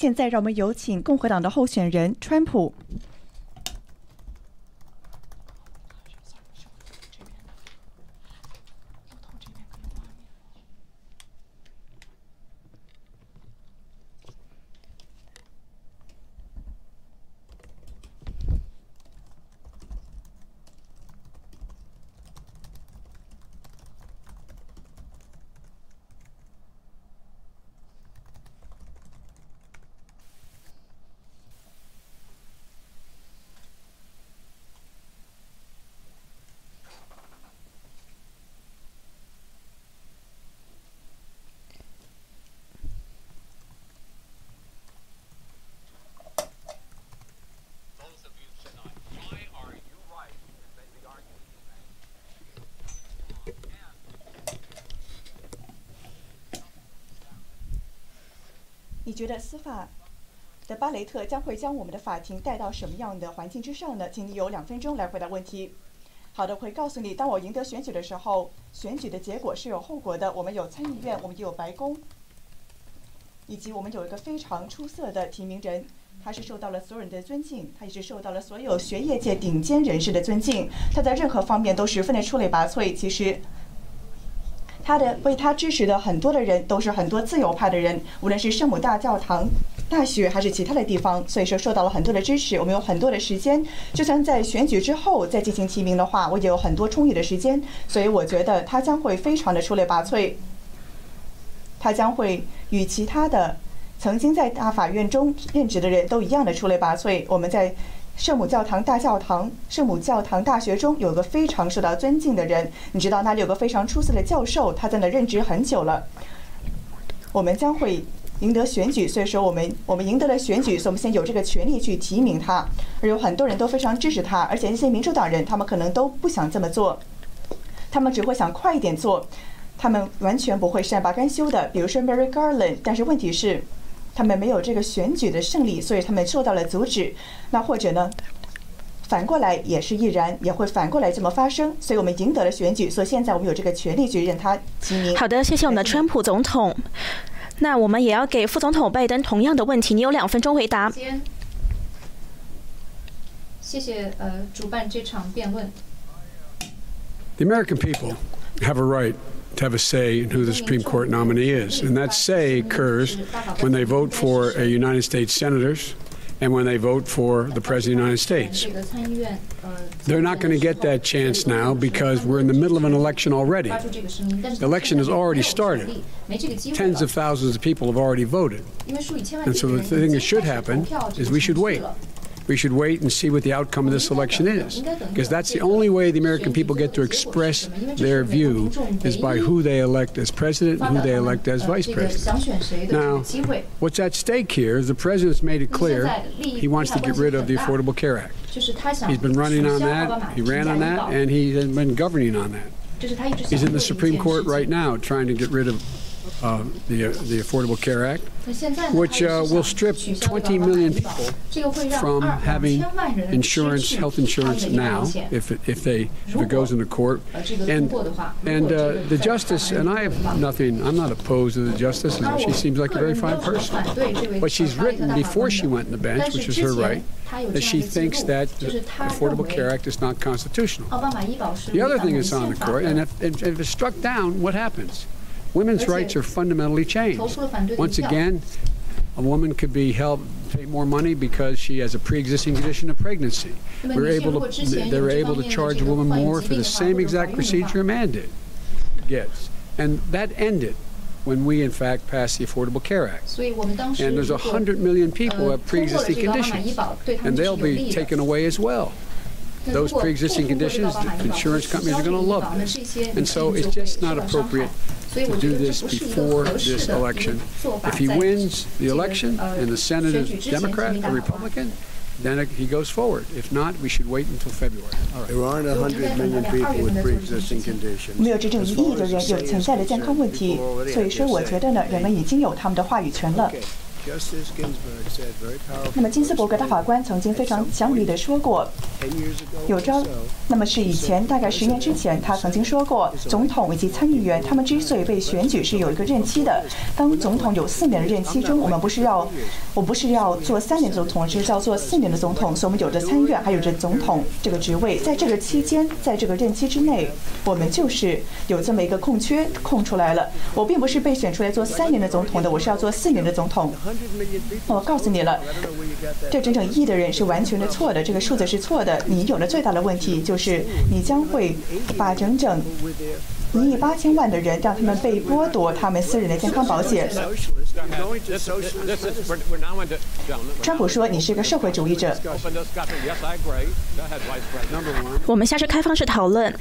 现在让我们有请共和党的候选人川普。你觉得司法的巴雷特将会将我们的法庭带到什么样的环境之上呢？请你有两分钟来回答问题。好的，我会告诉你，当我赢得选举的时候，选举的结果是有后果的。我们有参议院，我们也有白宫，以及我们有一个非常出色的提名人，他是受到了所有人的尊敬，他也是受到了所有学业界顶尖人士的尊敬，他在任何方面都十分的出类拔萃。其实。他的为他支持的很多的人都是很多自由派的人，无论是圣母大教堂、大学还是其他的地方，所以说受到了很多的支持。我们有很多的时间，就算在选举之后再进行提名的话，我也有很多充裕的时间，所以我觉得他将会非常的出类拔萃。他将会与其他的曾经在大法院中任职的人都一样的出类拔萃。我们在。圣母教堂大教堂、圣母教堂大学中有个非常受到尊敬的人，你知道那里有个非常出色的教授，他在那任职很久了。我们将会赢得选举，所以说我们我们赢得了选举，所以我们现在有这个权利去提名他，而有很多人都非常支持他，而且那些民主党人他们可能都不想这么做，他们只会想快一点做，他们完全不会善罢甘休的。比如说 Mary Garland，但是问题是。他们没有这个选举的胜利，所以他们受到了阻止。那或者呢，反过来也是亦然，也会反过来这么发生。所以我们赢得了选举，所以现在我们有这个权利去任他提名。好的，谢谢我们的川普总统。那我们也要给副总统拜登同样的问题，你有两分钟回答。谢谢呃，主办这场辩论。The American people have a right. To have a say in who the Supreme Court nominee is. And that say occurs when they vote for a United States senators and when they vote for the President of the United States. They're not going to get that chance now because we're in the middle of an election already. The election has already started. Tens of thousands of people have already voted. And so the thing that should happen is we should wait we should wait and see what the outcome of this election is. Because that's the only way the American people get to express their view is by who they elect as president and who they elect as vice president. Now, what's at stake here is the president's made it clear he wants to get rid of the Affordable Care Act. He's been running on that, he ran on that, and he's been governing on that. He's in the Supreme Court right now trying to get rid of uh, the, the Affordable Care Act, which uh, will strip 20 million people from having insurance, health insurance now, if it, if they if it goes into court. And and uh, the justice, and I have nothing. I'm not opposed to the justice. And she seems like a very fine person. But she's written before she went in the bench, which is her right, that she thinks that the Affordable Care Act is not constitutional. The other thing is on the court, and if, if it's struck down, what happens? Women's rights are fundamentally changed. Once again, a woman could be held pay more money because she has a pre-existing condition of pregnancy. We're able to they're able to charge a woman more for the same exact procedure a man did gets. And that ended when we in fact passed the Affordable Care Act. And there's 100 million people who have pre-existing conditions and they'll be taken away as well those pre-existing conditions, insurance companies are going to love this. And so it's just not appropriate to do this before this election. If he wins the election and the Senate is Democrat or Republican, then he goes forward. If not, we should wait until February. All right. There aren't 100 million people with pre-existing conditions. 没有真正一亿的人有潜在的健康问题，所以说我觉得呢，人们已经有他们的话语权了。 那么金斯伯格大法官曾经非常强力的说过有 so,，那么是以前大概十年之前，他曾经说过，总统以及参议员他们之所以被选举是有一个任期的。当总统有四年的任期中，我们不是要，我不是要做三年总统，而是要做四年的总统，所以我们有着参议院，还有着总统这个职位。在这个期间，在这个任期之内，我们就是有这么一个空缺空出来了。我并不是被选出来做三年的总统的，我是要做四年的总统。我告诉你了，这整整亿的人是完全的错的，这个数字是错的。你有了最大的问题，就是你将会把整整一亿八千万的人让他们被剥夺他们私人的健康保险。川普说你是个社会主义者。我们下次开放式讨论。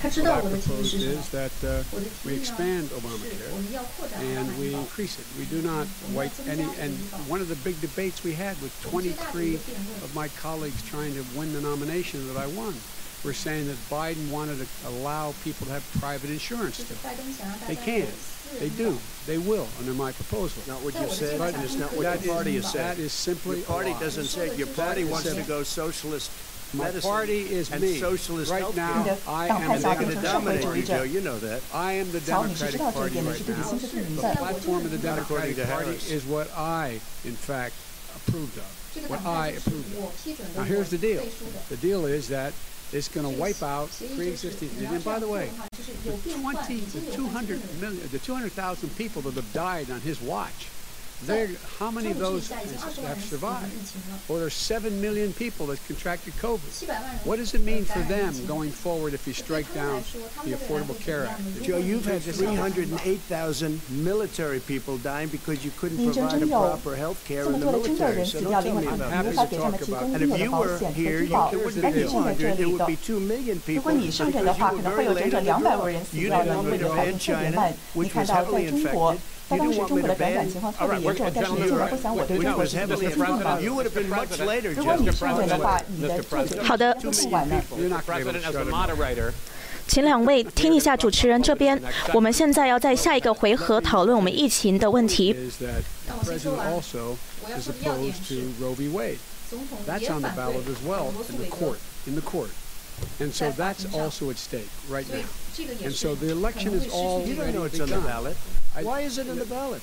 他知 What 道 I 我的提议 propose 是什么 is。that uh, 我的 we 提议呢 expand 是我 Obamacare 们要扩展 and 奥 we 巴马 increase it. We do not wipe any. And one of the big debates we had with 23 of my colleagues trying to win the nomination that I won, were saying that Biden wanted to allow people to have private insurance 就是 too. 拜登想让大 They 家 can. 有私 They 人 do. They will under my proposal. Not what you But said, what and it's not what That your party is, has that said. is simply Your party a lie. doesn't say, your party That is wants to simple. go socialist My medicine party is and me. socialist Right healthcare. now, 你的 I 党 am 派 the 想 They're 变 going 成 to 社会 dominate 主义 you, 者 Joe. You know that. I am the 乔，你是知 Democratic 道这一 Party 点的，right 是对你 now. 心知肚明 The 的。platform of the Not according Democratic to Party Harris. is what I, in fact, approved of. 这个 What 党 I 派就是 approved 我 of. 批准的，Now 我 here's the deal. 背书的。The deal is that it's going to wipe out 协议就是 pre-existing. 你要 And 这 by 样 the 做 way, 的话，就是 the 有病患 20, 已经 the 有患200病的人 million, the 200,000 people that have died on his watch. They're, how many of those have survived? Or there's 7 million people that contracted COVID. What does it mean for them going forward if you strike down the Affordable Care Act? Joe, you've had 308,000 military people dying because you couldn't provide a proper health care in the military. So don't tell me about this. And if you were here, you, it would be 200, it would be 2 million people. because you were very late the. You didn't know China, which was heavily infected. 他当时中国的感染情况特别严重，但是你竟然会想我对中国是特别尊敬。如果你拒绝的话，你的祝福。好的，请两位听一下主持人这边，我们现在要在下一个回合讨论我们疫情的问题。那我先说完，我要要点是总统已经返回。court. In the court. And so 在法 that's 庭上。 also at stake right 所以 now. 这个也 And 是 so the 可 election 能 is 会失 all 去 You 的 don't know it's on the ballot. Why is it in the ballot?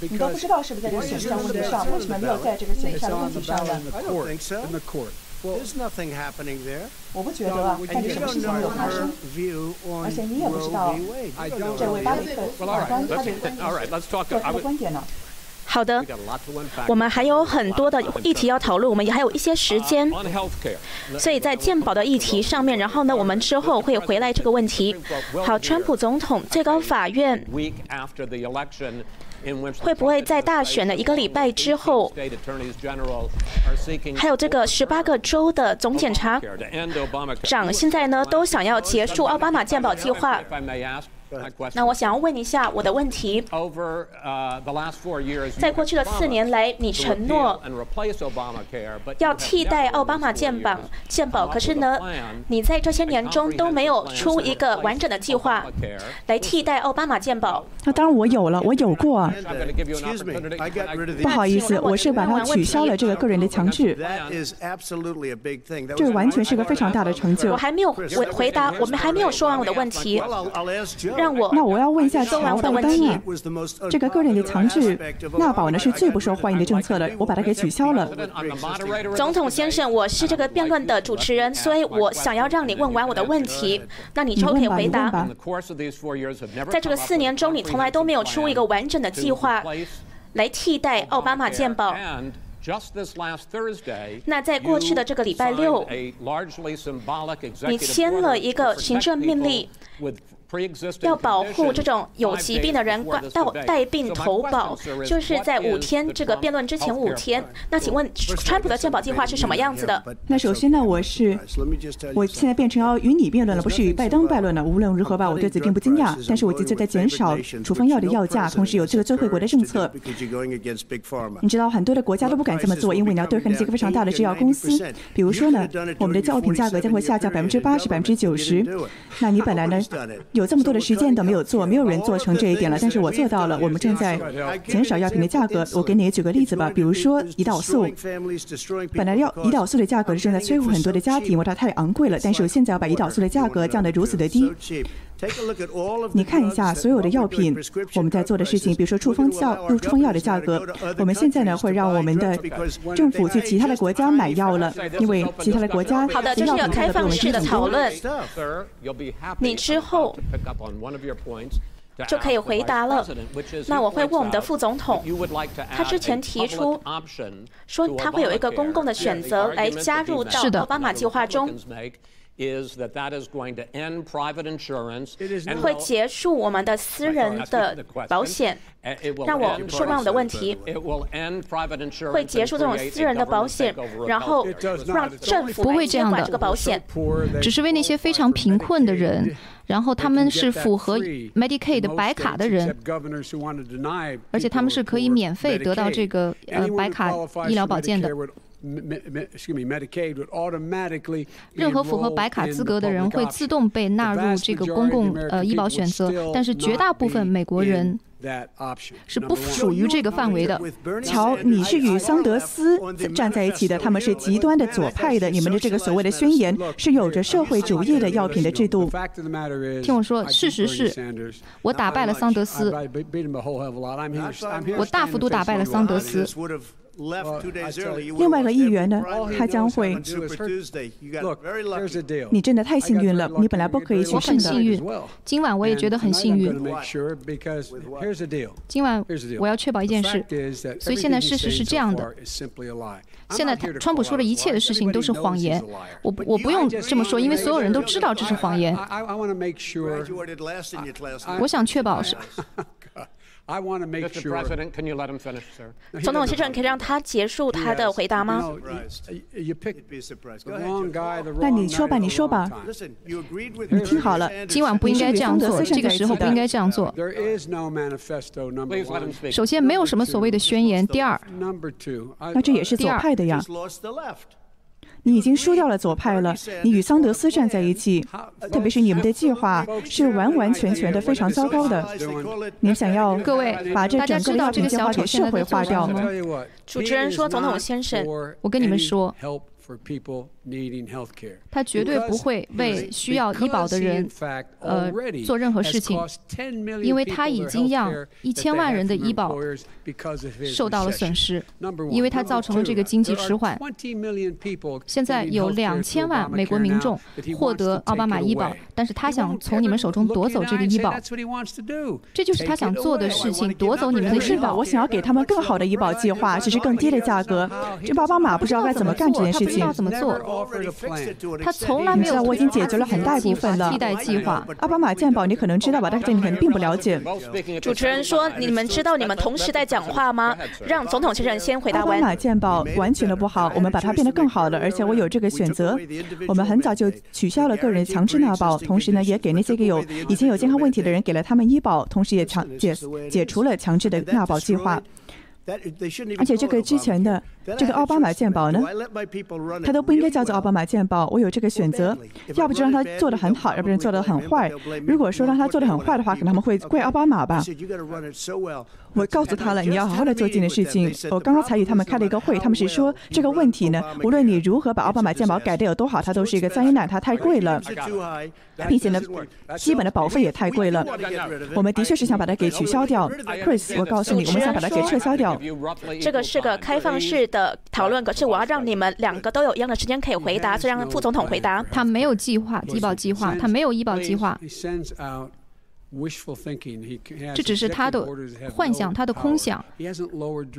你都不 Because 知道是不是在这个选项问题上，为什么没有在这个选 it's 项的问 on the 题上 ballot 呢 in？the I don't court. think so. In the court. Well, There's nothing happening there. 我不觉得啊，但 And 是 you 什么事 don't 情没有 know 发 her 生？ view on 而且你也不知道 Roe v. Wade. I You don't don't know 这 her 位 view. 巴雷特 well, 法 all 官 right, 他的 let's, all right, let's talk. 做 I 他的 would, 观点呢？ 好的。我们还有很多的议题要讨论我们也还有一些时间。所以在鉴宝的议题上面然后呢我们之后会回来这个问题。好川普总统最高法院会不会在大选的一个礼拜之后还有这个十八个州的总检察长现在呢都想要结束奥巴马鉴宝计划。那我想要问一下我的问题。在过去的四年来，你承诺要替代奥巴马健保健保，可是呢，你在这些年中都没有出一个完整的计划来替代奥巴马健保。那当然我有了，我有过。不好意思，我是把它取消了这个个人的强制。这完全是个非常大的成就。我还没有回回答，我们还没有说完我的问题。让我那我要问一下乔完我的这个个人的强制纳保呢是最不受欢迎的政策了我把它给取消了。总统先生我是这个辩论的主持人所以我想要让你问完我的问题。那你就可以回答吧。在这个四年中你从来都没有出一个完整的计划来替代奥巴马鉴宝那在过去的这个礼拜六你签了一个行政命令要保护这种有疾病的人到带病投保就是在五天这个辩论之前五天。那请问川普的健保计划是什么样子的？那首先呢，我是我现在变成要与你辩论了，不是与拜登辩论了。无论如何吧，我对此并不惊讶。但是我记得在减少处方药的药价，同时有这个最惠国的政策。你知道很多的国家都不敢这么做，因为你要对抗那些个非常大的制药公司。比如说呢，我们的药品价格将会下降百分之八十、百分之九十。那你本来呢，有这么多的实践都没有做，没有人做成这一点了，但是我做到了。我们正在减少药品的价格。我给你举个例子吧，比如说胰岛素，本来要胰岛素的价格正在摧毁很多的家庭，因为它太昂贵了。但是我现在要把胰岛素的价格降得如此的低。你看一下所有的药品，我们在做的事情，比如说处方药、处方药的价格，我们现在呢会让我们的政府去其他的国家买药了，因为其他的国家好的，这是要开放式的讨论。你之后就可以回答了。那我会问我们的副总统，他之前提出说他会有一个公共的选择来加入到奥巴马计划中。会结束我们的私人的保险。让我说完我的问题。会结束这种私人的保险，然后让政府不会这样的。这个保险只是为那些非常贫困的人，然后他们是符合 Medicaid 的白卡的人，而且他们是可以免费得到这个呃白卡医疗保健的。任何符合白卡资格的人会自动被纳入这个公共呃医保选择，但是绝大部分美国人是不属于这个范围的。乔，你是与桑德斯站在一起的，他们是极端的左派的。你们的这个所谓的宣言是有着社会主义的药品的制度。听我说，事实是我打败了桑德斯，我大幅度打败了桑德斯。另外一个议员呢，他将会。你真的太幸运了，你本来不可以去胜的。幸运，今晚我也觉得很幸运。今晚我要确保一件事，所以现在事实是这样的。现在川普说的一切的事情都是谎言。我我不用这么说，因为所有人都知道这是谎言。我想确保是。总统先生，可以让他结束他的回答吗？那你说吧，你说吧。你听好了，今晚不应该这样做，这个时候不应该这样做。首先，没有什么所谓的宣言。第二，那这也是左派的呀。你已经输掉了左派了，你与桑德斯站在一起，特别是你们的计划是完完全全的非常糟糕的。你想要各位把这整个药品计划给社会化掉吗？主持人说：“总统先生，我跟你们说。”他绝对不会为需要医保的人呃做任何事情，因为他已经让一千万人的医保受到了损失，因为他造成了这个经济迟缓。现在有两千万美国民众获得奥巴马医保，但是他想从你们手中夺走这个医保，这就是他想做的事情，夺走你们的医保。我想要给他们更好的医保计划，只是更低的价格。这奥巴马不知道该怎么干这件事情。不知道怎么做？他从来没有。我已经解决了很大一部分的替代计划。奥巴马健保你可能知道吧，但是你可能并不了解。主持人说：“你们知道你们同时在讲话吗？”让总统先生先回答完。奥巴马健保完全的不好，我们把它变得更好了，而且我有这个选择。我们很早就取消了个人强制纳保，同时呢，也给那些个有已经有健康问题的人给了他们医保，同时也强解解除了强制的纳保计划。而且这个之前的这个奥巴马鉴宝呢，他都不应该叫做奥巴马鉴宝。我有这个选择，要不就让他做的很好，要不然做的很坏。如果说让他做的很坏的话，可能他们会怪奥巴马吧。我告诉他了，你要好好的做这件事情。我刚刚才与他们开了一个会，他们是说这个问题呢，无论你如何把奥巴马鉴宝改的有多好，它都是一个灾难，它太贵了，并且呢，基本的保费也太贵了。我们的确是想把它给取消掉，Chris，我告诉你，我们想把它给撤销掉。这个是个开放式的讨论，可是我要让你们两个都有一样的时间可以回答，所以让副总统回答。他没有计划医保计划，他没有医保计划。这只是他的幻想，他的空想。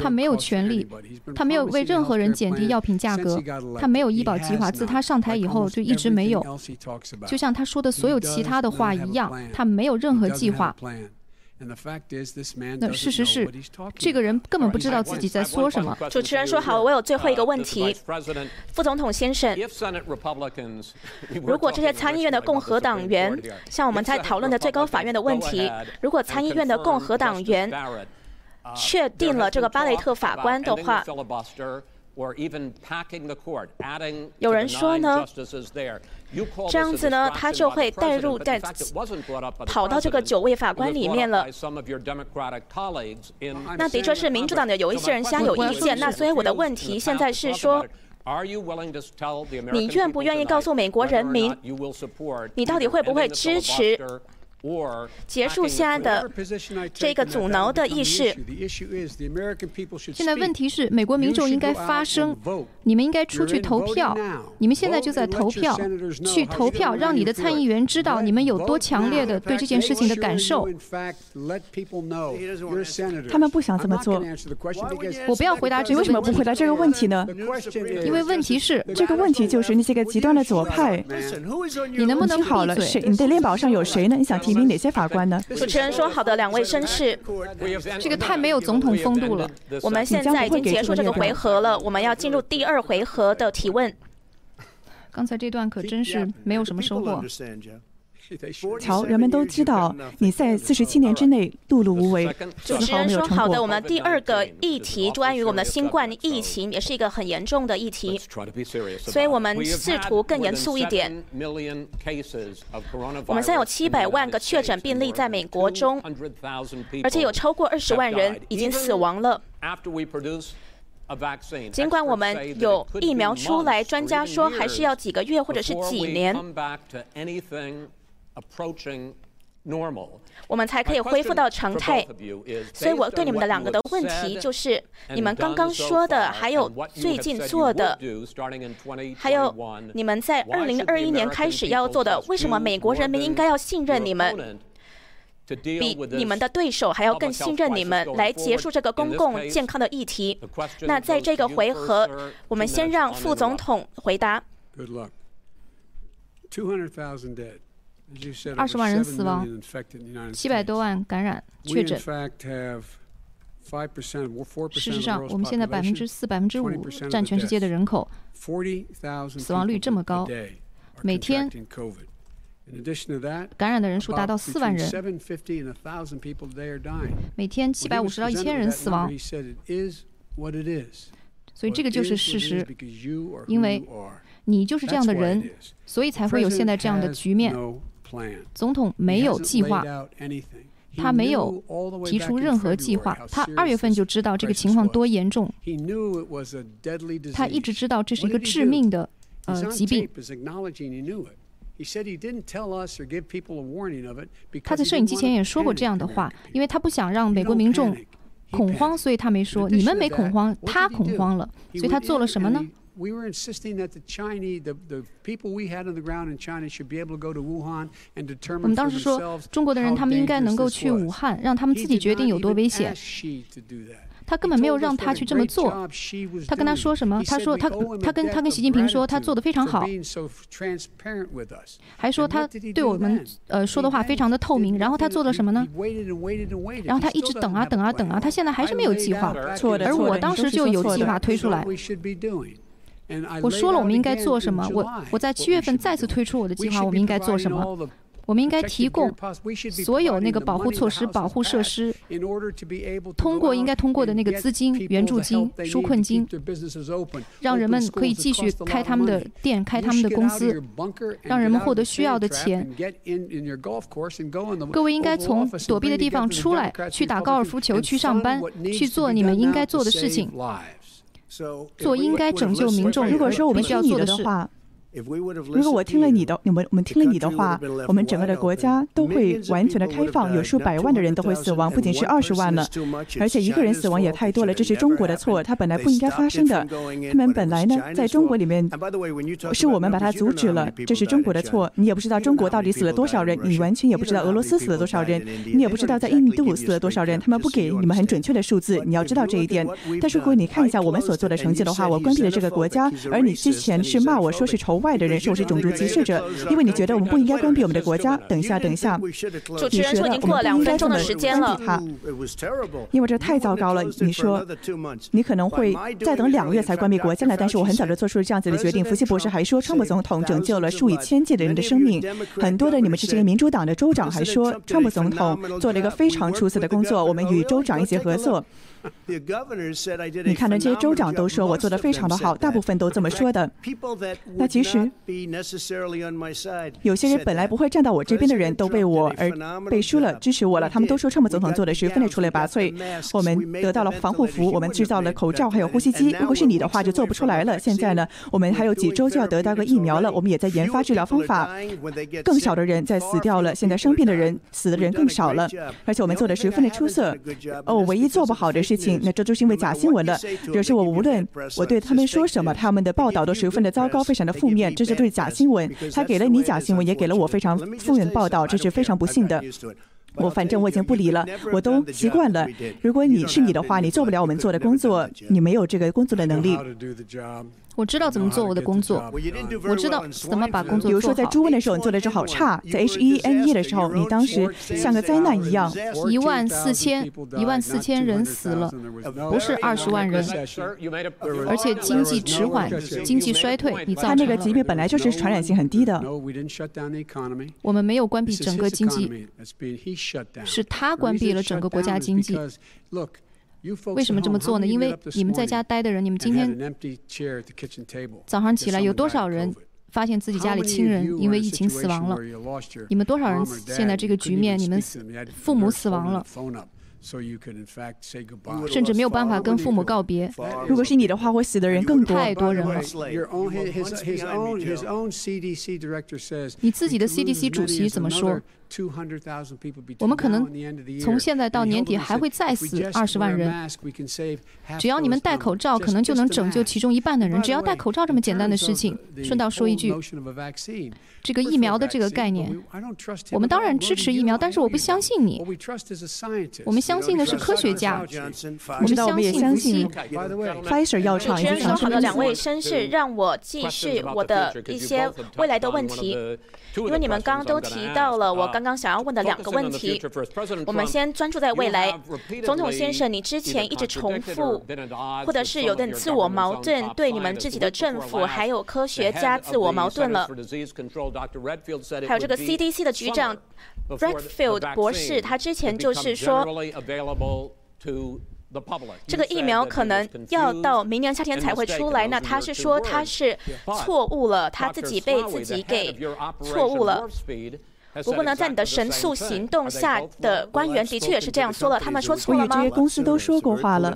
他没有权利，他没有为任何人减低药品价格。他没有医保计划，自他上台以后就一直没有。就像他说的所有其他的话一样，他没有任何计划。那事实是，这个人根本不知道自己在说什么。主持人说：“好，我有最后一个问题，副总统先生，如果这些参议院的共和党员，像我们在讨论的最高法院的问题，如果参议院的共和党员确定了这个巴雷特法官的话。”有人说呢，这样子呢，他就会带入在跑到这个九位法官里面了。那的确是民主党的有一些人先有意见。那所以我的问题现在是说，你愿不愿意告诉美国人民，你到底会不会支持？结束现在的这个阻挠的意识。现在问题是，美国民众应该发声，你们应该出去投票。你们现在就在投票，去投票，让你的参议员知道你们有多强烈的对这件事情的感受。他们不想这么做。我不要回答这，为什么不回答这个问题呢？因为问题是，这个问题就是那些个极端的左派。你能不能好了？谁？你的链宝上有谁呢？你想提？名哪些法官呢？主持人说：“好的，两位绅士，这个太没有总统风度了。我们现在已经结束这个回合了，我们要进入第二回合的提问。刚才这段可真是没有什么收获。” 瞧，人们都知道你在四十七年之内碌碌无为，主持人说：“好的，我们第二个议题关于我们的新冠疫情，也是一个很严重的议题，所以我们试图更严肃一点。我们现在有七百万个确诊病例在美国中，而且有超过二十万人已经死亡了。尽管我们有疫苗出来，专家说还是要几个月或者是几年。”我们才可以恢复到常态。所以我对你们的两个的问题就是：你们刚刚说的，还有最近做的，还有你们在二零二一年开始要做的，为什么美国人民应该要信任你们，比你们的对手还要更信任你们，来结束这个公共健康的议题？那在这个回合，我们先让副总统回答。二十万人死亡，七百多万感染确诊。事实上，我们现在百分之四、百分之五占全世界的人口，死亡率这么高，每天感染的人数达到四万人，每天七百五十到一千人死亡。所以这个就是事实，因为你就是这样的人，所以才会有现在这样的局面。总统没有计划，他没有提出任何计划。他二月份就知道这个情况多严重，他一直知道这是一个致命的呃疾病。他在摄影机前也说过这样的话，因为他不想让美国民众恐慌，所以他没说。你们没恐慌，他恐慌了，所以他做了什么呢？we were insisting that the Chinese, the, the people we had on the ground in China should be able to go to Wuhan and determine 我们当时说，中国的人他们应该能够去武汉，让他们自己决定有多危险。他根本没有让他去这么做。他跟他说什么？他说他他跟他跟习近平说他做的非常好，还说他对我们呃说的话非常的透明。然后他做了什么呢？然后他一直等啊等啊等啊，他现在还是没有计划。而我当时就有计划推出来。我说了，我们应该做什么？我我在七月份再次推出我的计划，我们应该做什么？我们应该提供所有那个保护措施、保护设施，通过应该通过的那个资金、援助金、纾困金，让人们可以继续开他们的店、开他们的公司，让人们获得需要的钱。各位应该从躲避的地方出来，去打高尔夫球，去上班，去做你们应该做的事情。做应该拯救民众。如果说我们需要做的话。如果我听了你的，你们我们听了你的话，我们整个的国家都会完全的开放，有数百万的人都会死亡，不仅是二十万了，而且一个人死亡也太多了，这是中国的错，它本来不应该发生的。他们本来呢，在中国里面，是我们把它阻止了，这是中国的错。你也不知道中国到底死了多少人，你完全也不知道俄罗斯死了多少人，你也不知道在印度死了多少人，他们不给你们很准确的数字，你要知道这一点。但如果你看一下我们所做的成绩的话，我关闭了这个国家，而你之前是骂我说是仇。外的人是我是种族歧视者，因为你觉得我们不应该关闭我们的国家。等一下，等一下，主持人说已经过了两分钟的时间了。因为这太糟糕了。你说你可能会再等两个月才关闭国家呢？但是我很早就做出了这样子的决定。福奇博士还说，川普总统拯救了数以千计的人的生命。很多的你们这些民主党的州长还说，川普总统做了一个非常出色的工作。我们与州长一起合作。你看，那些州长都说我做的非常的好，大部分都这么说的。那其实有些人本来不会站到我这边的人都被我而背书了，支持我了。他们都说川普总统做的十分的出类拔萃。我们得到了防护服，我们制造了口罩，还有呼吸机。如果是你的话，就做不出来了。现在呢，我们还有几周就要得到个疫苗了，我们也在研发治疗方法。更少的人在死掉了，现在生病的人死的人更少了，而且我们做的十分的出色。哦，唯一做不好的事情，那这就是因为假新闻了。惹是我无论我对他们说什么，他们的报道都十分的糟糕，非常的负面。这是对假新闻，他给了你假新闻，也给了我非常负面报道，这是非常不幸的。我反正我已经不理了，我都习惯了。如果你是你的话，你做不了我们做的工作，你没有这个工作的能力。我知道怎么做我的工作，我知道怎么把工作比如说，在猪瘟的时候，你做的就好差；在 H1N1 的时候，你当时像个灾难一样。一万四千，一万四千人死了，不是二十万人，而且经济迟缓，经济衰退。你他那个疾病本来就是传染性很低的。我们没有关闭整个经济，是他关闭了整个国家经济。为什么这么做呢？因为你们在家待的人，你们今天早上起来有多少人发现自己家里亲人因为疫情死亡了？你们多少人现在这个局面，你们父母死亡了？甚至没有办法跟父母告别。如果是你的话，会死的人更多。太多人了。你自己的 CDC 主席怎么说？我们可能从现在到年底还会再死二十万人。只要你们戴口罩，可能就能拯救其中一半的人。只要戴口罩这么简单的事情。顺道说一句，这个疫苗的这个概念，我们当然支持疫苗，但是我不相信你。我们相信的是科学家。我们也相信 Pfizer 药厂。主持人说好的两位绅士，让我继续我的一些未来的问题，因为你们刚刚都提到了我。刚刚想要问的两个问题，我们先专注在未来。总统先生，你之前一直重复，或者是有点自我矛盾，对你们自己的政府还有科学家自我矛盾了。还有这个 CDC 的局长 Redfield 博士，他之前就是说，这个疫苗可能要到明年夏天才会出来。那他是说他是错误了，他自己被自己给错误了。不过呢，在你的神速行动下的官员的确也是这样说了，他们说错了吗？这些公司都说过话了。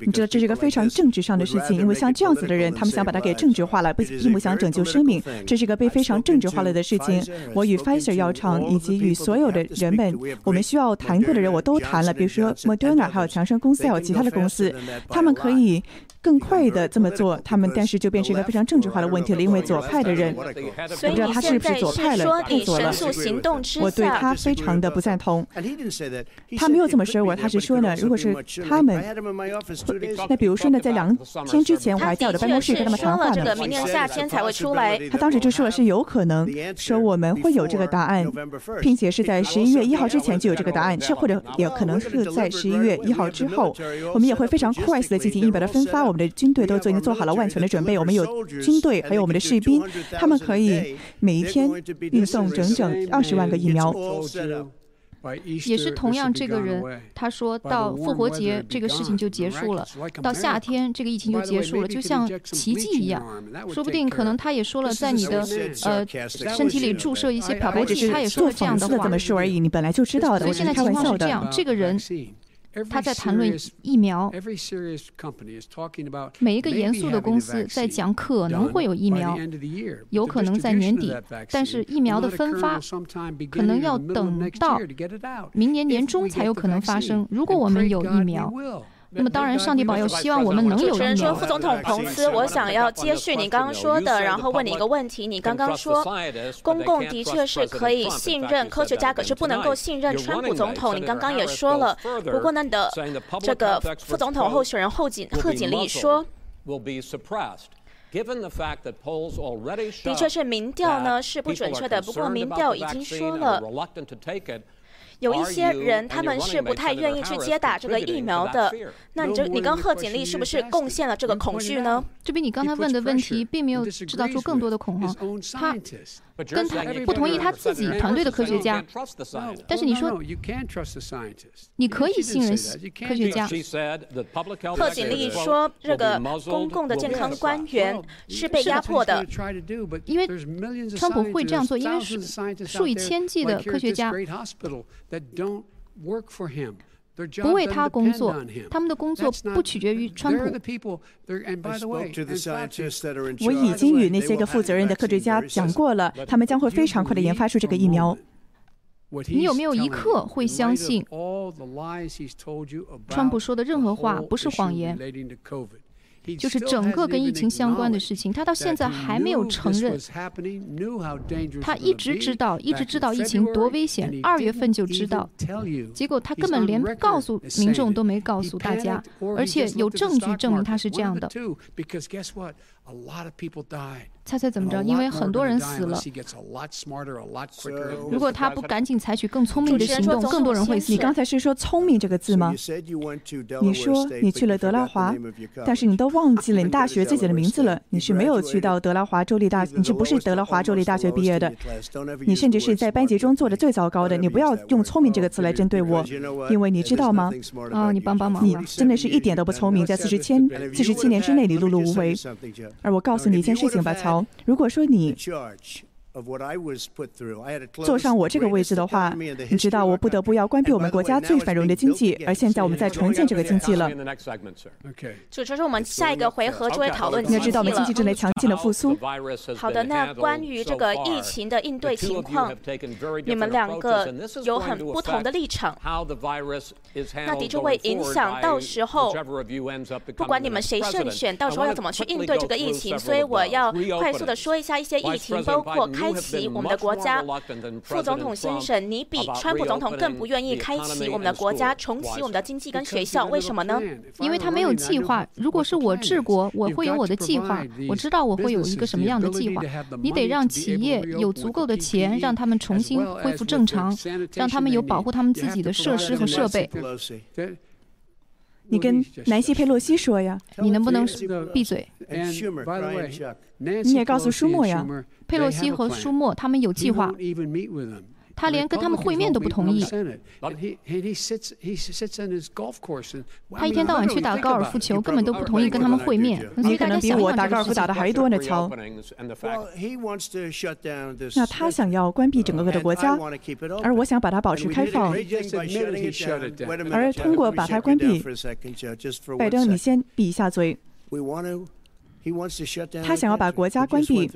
你知道这是一个非常政治上的事情，因为像这样子的人，他们想把它给政治化了，不并不想拯救生命，这是一个被非常政治化了的事情。我与 Pfizer 药厂以及与所有的人们，我们需要谈过的人，我都谈了，比如说 Moderna，还有强生公司，还有其他的公司，他们可以。更快的这么做，他们但是就变成一个非常政治化的问题了，因为左派的人，我不知道他是不是左派了，太左了。我对他非常的不赞同。他没有这么说我，他是说呢，如果是他们，那比如说呢，在两天之前，我还在我的办公室跟他们谈话呢。明年夏天才会出来。他当时就说了是有可能，说我们会有这个答案，并且是在十一月一号之前就有这个答案，是或者也可能是在十一月一号之后，我们也会非常快速的进行疫苗的分发。我们的军队都做已经做好了万全的准备，我们有军队，还有我们的士兵，他们可以每一天运送整整二十万个疫苗。也是同样这个人，他说到复活节这个事情就结束了，到夏天这个疫情就结束了，就像奇迹一样。说不定可能他也说了，在你的呃身体里注射一些漂白剂，他也说了这样的话。这么说而已，你本来就知道的。所以现在情况是这样，这个人。他在谈论疫苗，每一个严肃的公司在讲可能会有疫苗，有可能在年底，但是疫苗的分发可能要等到明年年中才有可能发生。如果我们有疫苗。那么当然，上帝保佑，希望我们能有。主持人说：“副总统彭斯，我想要接续你刚刚说的，然后问你一个问题。你刚刚说，公共的确是可以信任科学家，可是不能够信任川普总统。你刚刚也说了，不过呢，你的这个副总统候选人后锦贺锦丽说，的确是民调呢是不准确的。不过民调已经说了。”有一些人他们是不太愿意去接打这个疫苗的。那你这你跟贺锦丽是不是贡献了这个恐惧呢？这比你刚才问的问题并没有制造出更多的恐慌。他跟他不同意他自己团队的科学家，但是你说你可以信任科学家。贺锦丽说，这个公共的健康官员是被压迫的，因为川普会这样做，因为数以千计的科学家。不为他工作，他们的工作不取决于川普。我已经与那些个负责任的科学家讲过了，他们将会非常快的研发出这个疫苗。你有没有一刻会相信川普说的任何话不是谎言？就是整个跟疫情相关的事情，他到现在还没有承认。他一直知道，一直知道疫情多危险，二月份就知道，结果他根本连告诉民众都没告诉大家，而且有证据证明他是这样的。猜猜怎么着？因为很多人死了。如果他不赶紧采取更聪明的行动，更多人会死。你刚才是说“聪明”这个字吗？你说你去了德拉华，但是你都忘记了你大学自己的名字了。你是没有去到德拉华州立大，你是不是德拉华州立大学毕业的？你甚至是在班级中做的最糟糕的。你不要用“聪明”这个词来针对我，因为你知道吗？啊，你帮帮忙！你真的是一点都不聪明，在四十千、四十七年之内，你碌碌无为。而我告诉你一件事情吧，乔。如果说你坐上我这个位置的话，你知道我不得不要关闭我们国家最繁荣的经济，而现在我们在重建这个经济了。主持人，我们下一个回合就会讨论。你要知道，我们经济正在强劲的复苏。好的，那关于这个疫情的应对情况，你们两个有很不同的立场。那的确会影响到时候，不管你们谁胜选，到时候要怎么去应对这个疫情。所以我要快速的说一下一些疫情，包括。开启我们的国家，副总统先生，你比川普总统更不愿意开启我们的国家，重启我们的经济跟学校，为什么呢？因为他没有计划。如果是我治国，我会有我的计划，我知道我会有一个什么样的计划。你得让企业有足够的钱，让他们重新恢复正常，让他们有保护他们自己的设施和设备。你跟南希·佩洛西说呀，你能不能闭嘴？你也告诉舒默呀，佩洛西和舒默他们有计划。他连跟他们会面都不同意。他一天到晚去打高尔夫球，根本都不同意跟他们会面。你可能比我打高尔夫打的还多呢，乔。那他想要关闭整个的国家，而我想把它保持开放。而通过把它关闭，拜登，你先闭一下嘴。他想要把国家关闭。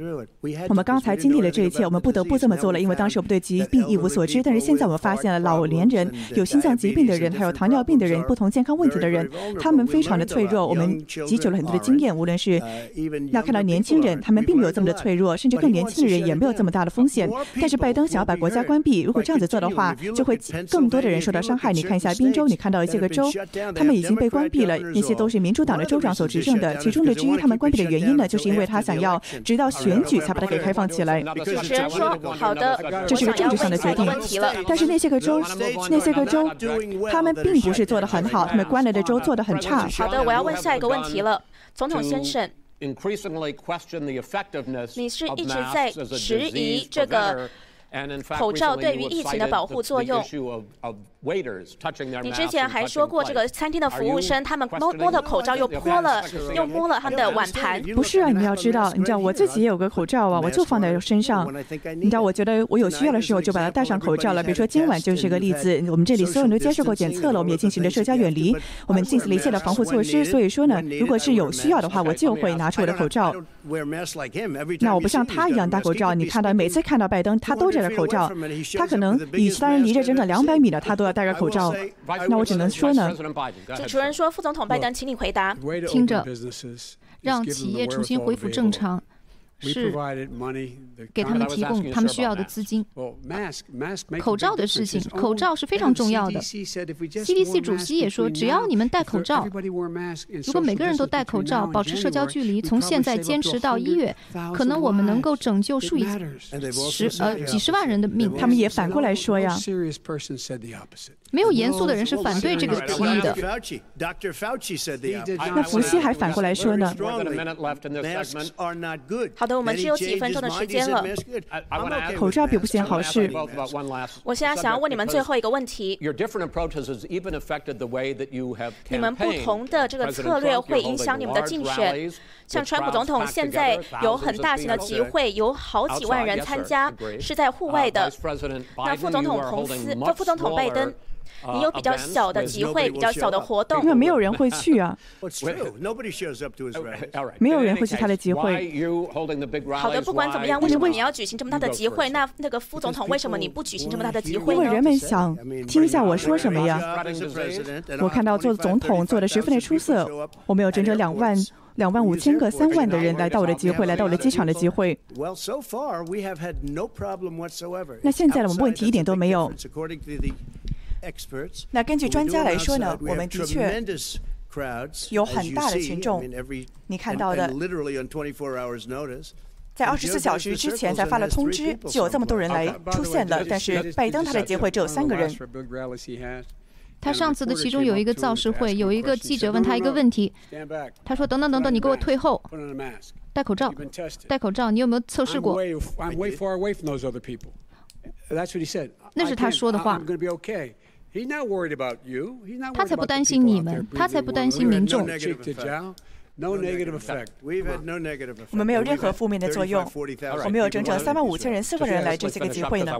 我们刚才经历了这一切，我们不得不这么做了，因为当时我们对疾病一无所知。但是现在我们发现了，老年人、有心脏疾病的人、还有糖尿病的人、不同健康问题的人，他们非常的脆弱。我们汲取了很多的经验，无论是那看到年轻人，他们并没有这么的脆弱，甚至更年轻的人也没有这么大的风险。但是拜登想要把国家关闭，如果这样子做的话，就会更多的人受到伤害。你看一下宾州，你看到一些个州，他们已经被关闭了，那些都是民主党的州长所执政的。其中的之一，他们关闭。的原因呢，就是因为他想要直到选举才把它给开放起来。主持人说：“好的，这是个政治上的决定。但是那些个州，那些个州，他们并不是做得很好，他们关了的州做的很差。”好的，我要问下一个问题了，总统先生，你是一直在质疑这个口罩对于疫情的保护作用？你之前还说过，这个餐厅的服务生他们摸摸的口罩又泼了，又摸了他们的碗盘。不是啊，你要知道，你知道我自己也有个口罩啊，我就放在身上。你知道，我觉得我有需要的时候就把它戴上口罩了。比如说今晚就是个例子，我们这里所有人都接受过检测了，我们也进行了社交远离，我们进行了一切的防护措施。所以说呢，如果是有需要的话，我就会拿出我的口罩。那我不像他一样戴口罩，你看到每次看到拜登，他都戴着口罩，他可能与其他人离着整整两百米的，他都要戴着口罩。那我只能说呢，主持人说，副总统拜登，请你回答。听着，让企业重新恢复正常。是给他们提供他们需要的资金。口罩的事情，口罩是非常重要的。CDC 主席也说，只要你们戴口罩，如果每个人都戴口罩，保持社交距离，从现在坚持到一月，可能我们能够拯救数以十呃几十万人的命。他们也反过来说呀。没有严肃的人是反对这个提议的。那福西还反过来说呢？好的，我们只有几分钟的时间了。口罩并不是好事。我现在想要问你们最后一个问题：你们不同的这个策略会影响你们的竞选。像川普总统现在有很大型的集会，有好几万人参加，是在户外的。那副总统彭斯，就副总统拜登。你有比较小的集会，比较小的活动，因为没有人会去啊。没有人会去他的集会。好的，不管怎么样，为什么你要举行这么大的集会？那那个副总统为什么你不举行这么大的集会因为人们想听一下我说什么呀。我看到做总统做的十分的出色。我们有整整两万、两万五千个、三万的人来到我的集会，来到我的机场的集会。那现在呢？我们问题一点都没有。那根据专家来说呢，我们的确有很大的群众。你看到的，在二十四小时之前才发了通知，就有这么多人来出现了。但是拜登他的集会只有三个人。他上次的其中有一个造势会，有一个记者问他一个问题，他说：“等等等等，你给我退后，戴口罩，戴口罩，你有没有测试过？” 那是他说的话。他才不担心你们，他才不担心民众。我们没有任何负面的作用。我们有整整三万五千人、四万人来这些个集会呢。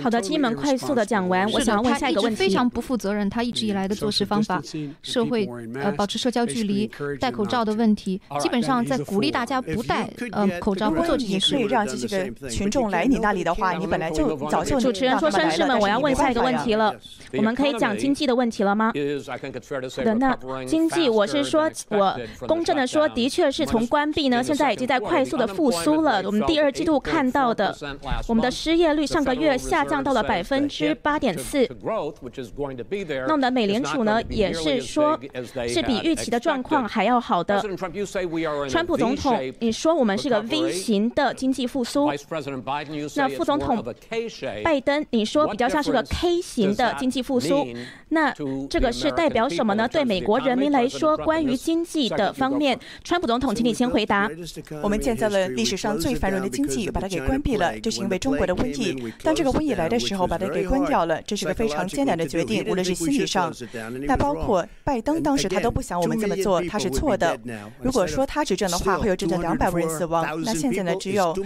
好的，亲们快速的讲完，我想要问下一个问题。非常不负责任，他一直以来的做事方法，社会呃保持社交距离、戴口罩的问题，基本上在鼓励大家不戴呃口罩、不做这些事。可以让这些个群众来你那里的话，你本来就早就主持人说：“绅士们，我要问下一个问题了。我们可以讲经济的问题了吗？”好的，那经济我。我是说，我公正的说，的确是从关闭呢，现在已经在快速的复苏了。我们第二季度看到的，我们的失业率上个月下降到了百分之八点四。那我们的美联储呢，也是说，是比预期的状况还要好的。川普总统，你说我们是个 V 型的经济复苏。那副总统拜登，你说比较像是个 K 型的经济复苏。那这个是代表什么呢？对美国人民来说？关于经济的方面，川普总统，请你先回答。我们建造了历史上最繁荣的经济，把它给关闭了，这是因为中国的瘟疫。当这个瘟疫来的时候，把它给关掉了，这是个非常艰难的决定，无论是心理上。那包括拜登当时他都不想我们这么做，他是错的。如果说他执政的话，会有整整两百万人死亡。那现在呢，只有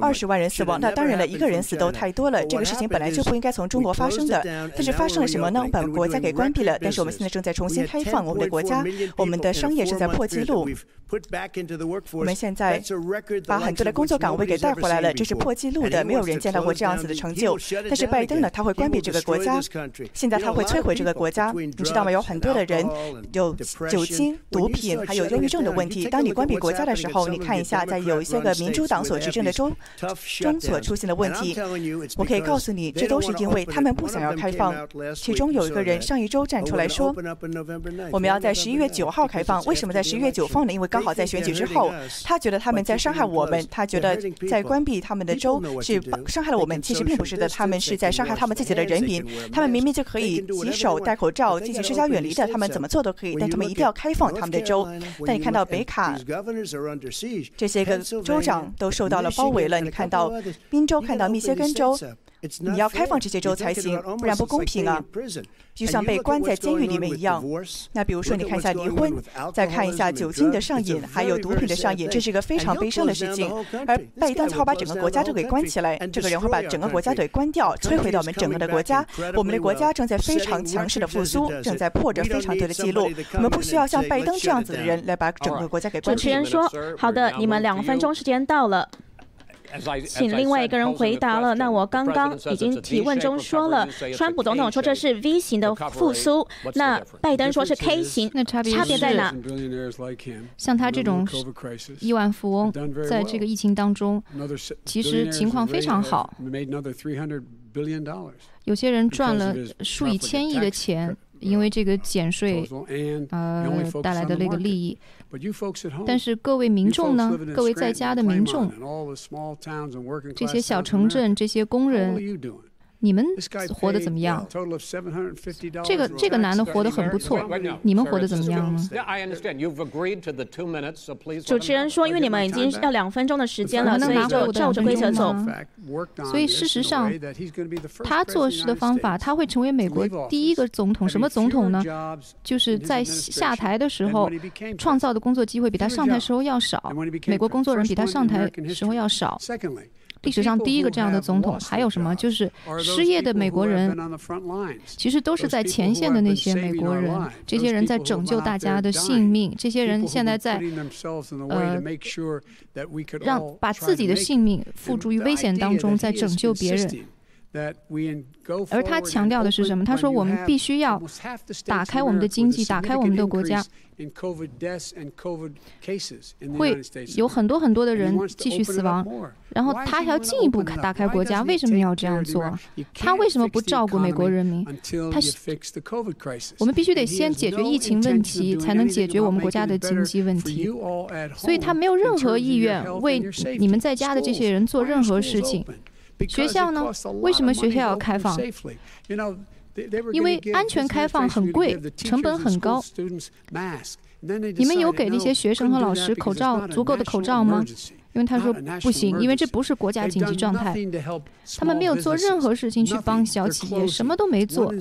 二十万人死亡。那当然了，一个人死都太多了。这个事情本来就不应该从中国发生的。但是发生了什么呢？把国家给关闭了。但是我们现在正在重新开放。我们的国家，我们的商业正在破纪录。我们现在把很多的工作岗位给带回来了，这是破纪录的，没有人见到过这样子的成就。但是拜登呢，他会关闭这个国家，现在他会摧毁这个国家，你知道吗？有很多的人有酒精、毒品，还有忧郁症的问题。当你关闭国家的时候，你看一下，在有一些个民主党所执政的州中所出现的问题，我可以告诉你，这都是因为他们不想要开放。其中有一个人上一周站出来说，我们要在十一月九号开放。为什么在十一月九放呢？因为刚好在选举之后，他觉得他们在伤害我们，他觉得在关闭他们的州是伤害了我们。其实并不是的，他们是在伤害他们自己的人民。他们明明就可以洗手、戴口罩、进行社交远离的，他们怎么做都可以，但他们一定要开放他们的州。但你看到北卡这些个州长都受到了包围了，你看到宾州、看到密歇根州。你要开放这些州才行，不然不公平啊！就像被关在监狱里面一样。那比如说，你看一下离婚，再看一下酒精的上瘾，还有毒品的上瘾，这是一个非常悲伤的事情。而拜登会把整个国家都给关起来，这个人会把整个国家给关掉，摧毁到我们整个的国家。我们的国家正在非常强势的复苏，正在破着非常多的记录。我们不需要像拜登这样子的人来把整个国家给关。主持人说：“好的，你们两分钟时间到了。”请另外一个人回答了。那我刚刚已经提问中说了，川普总统说这是 V 型的复苏，那拜登说是 K 型，那差别差别在哪？像他这种亿万富翁，在这个疫情当中，其实情况非常好。有些人赚了数以千亿的钱，因为这个减税呃带来的那个利益。但是各位民众呢？各位在家的民众，这些小城镇这些工人。你们活得怎么样？这个这个男的活得很不错，你们活得怎么样呢？主持人说，因为你们已经要两分钟的时间了，所以就照着规则走。所以事实上，他做事的方法，他会成为美国第一个总统。什么总统呢？就是在下台的时候创造的工作机会比他上台时候要少，美国工作人比他上台时候要少。历史上第一个这样的总统，还有什么？就是失业的美国人，其实都是在前线的那些美国人。这些人在拯救大家的性命，这些人现在在呃，让把自己的性命付诸于危险当中，在拯救别人。而他强调的是什么？他说：“我们必须要打开我们的经济，打开我们的国家，会有很多很多的人继续死亡。然后他还要进一步打开国家，为什么要这样做？他为什么不照顾美国人民？他我们必须得先解决疫情问题，才能解决我们国家的经济问题。所以他没有任何意愿为你们在家的这些人做任何事情。”学校呢？为什么学校要开放？因为安全开放很贵，成本很高。你们有给那些学生和老师口罩足够的口罩吗？因为他说不行，因为这不是国家紧急状态。他们没有做任何事情去帮小企业，什么都没做。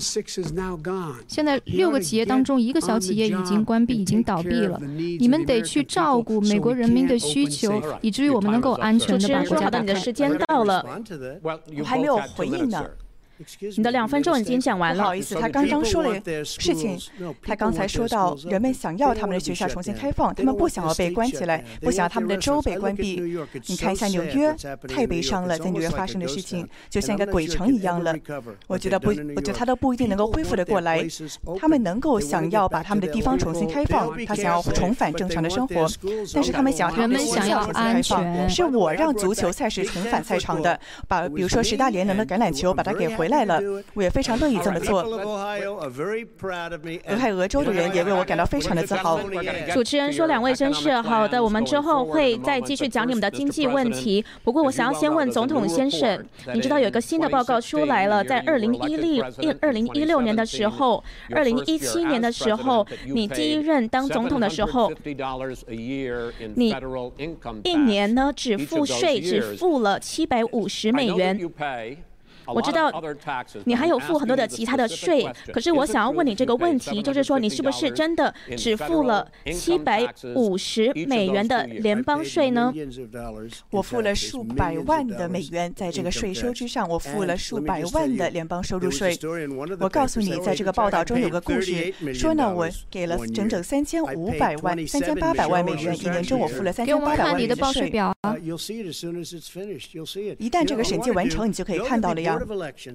现在六个企业当中，一个小企业已经关闭，已经倒闭了。你们得去照顾美国人民的需求，以至于我们能够安全的把国家打开。你的时间到了，我还没有回应呢。你的两分钟已经讲完了。不好意思，他刚刚说了事情。他刚才说到，人们想要他们的学校重新开放，他们不想要被关起来，不想要他们的州被关闭。你看一下纽约，太悲伤了，在纽约发生的事情，就像一个鬼城一样了。我觉得不，我觉得他都不一定能够恢复的过来。他们能够想要把他们的地方重新开放，他想要重返正常的生活，但是他们想要他们想要安全。是我让足球赛事重返赛场的，把比如说十大联盟的橄榄球把它给回来了，我也非常乐意这么做。俄亥俄州的人也为我感到非常的自豪。主持人说：“两位绅士好的，我们之后会再继续讲你们的经济问题。不过，我想要先问总统先生，你知道有一个新的报告出来了，在二零一六一二零一六年的时候，二零一七年的时候，你第一任当总统的时候，你一年呢只付税只付了七百五十美元。”我知道你还有付很多的其他的税，可是我想要问你这个问题，就是说你是不是真的只付了七百五十美元的联邦税呢？我付了数百万的美元，在这个税收之上，我付了数百万的联邦收入税。我告诉你，在这个报道中有个故事，说呢，我给了整整三千五百万、三千八百万美元，一年中我付了三千八百万美元的税。一旦这个审计完成，你就可以看到了呀。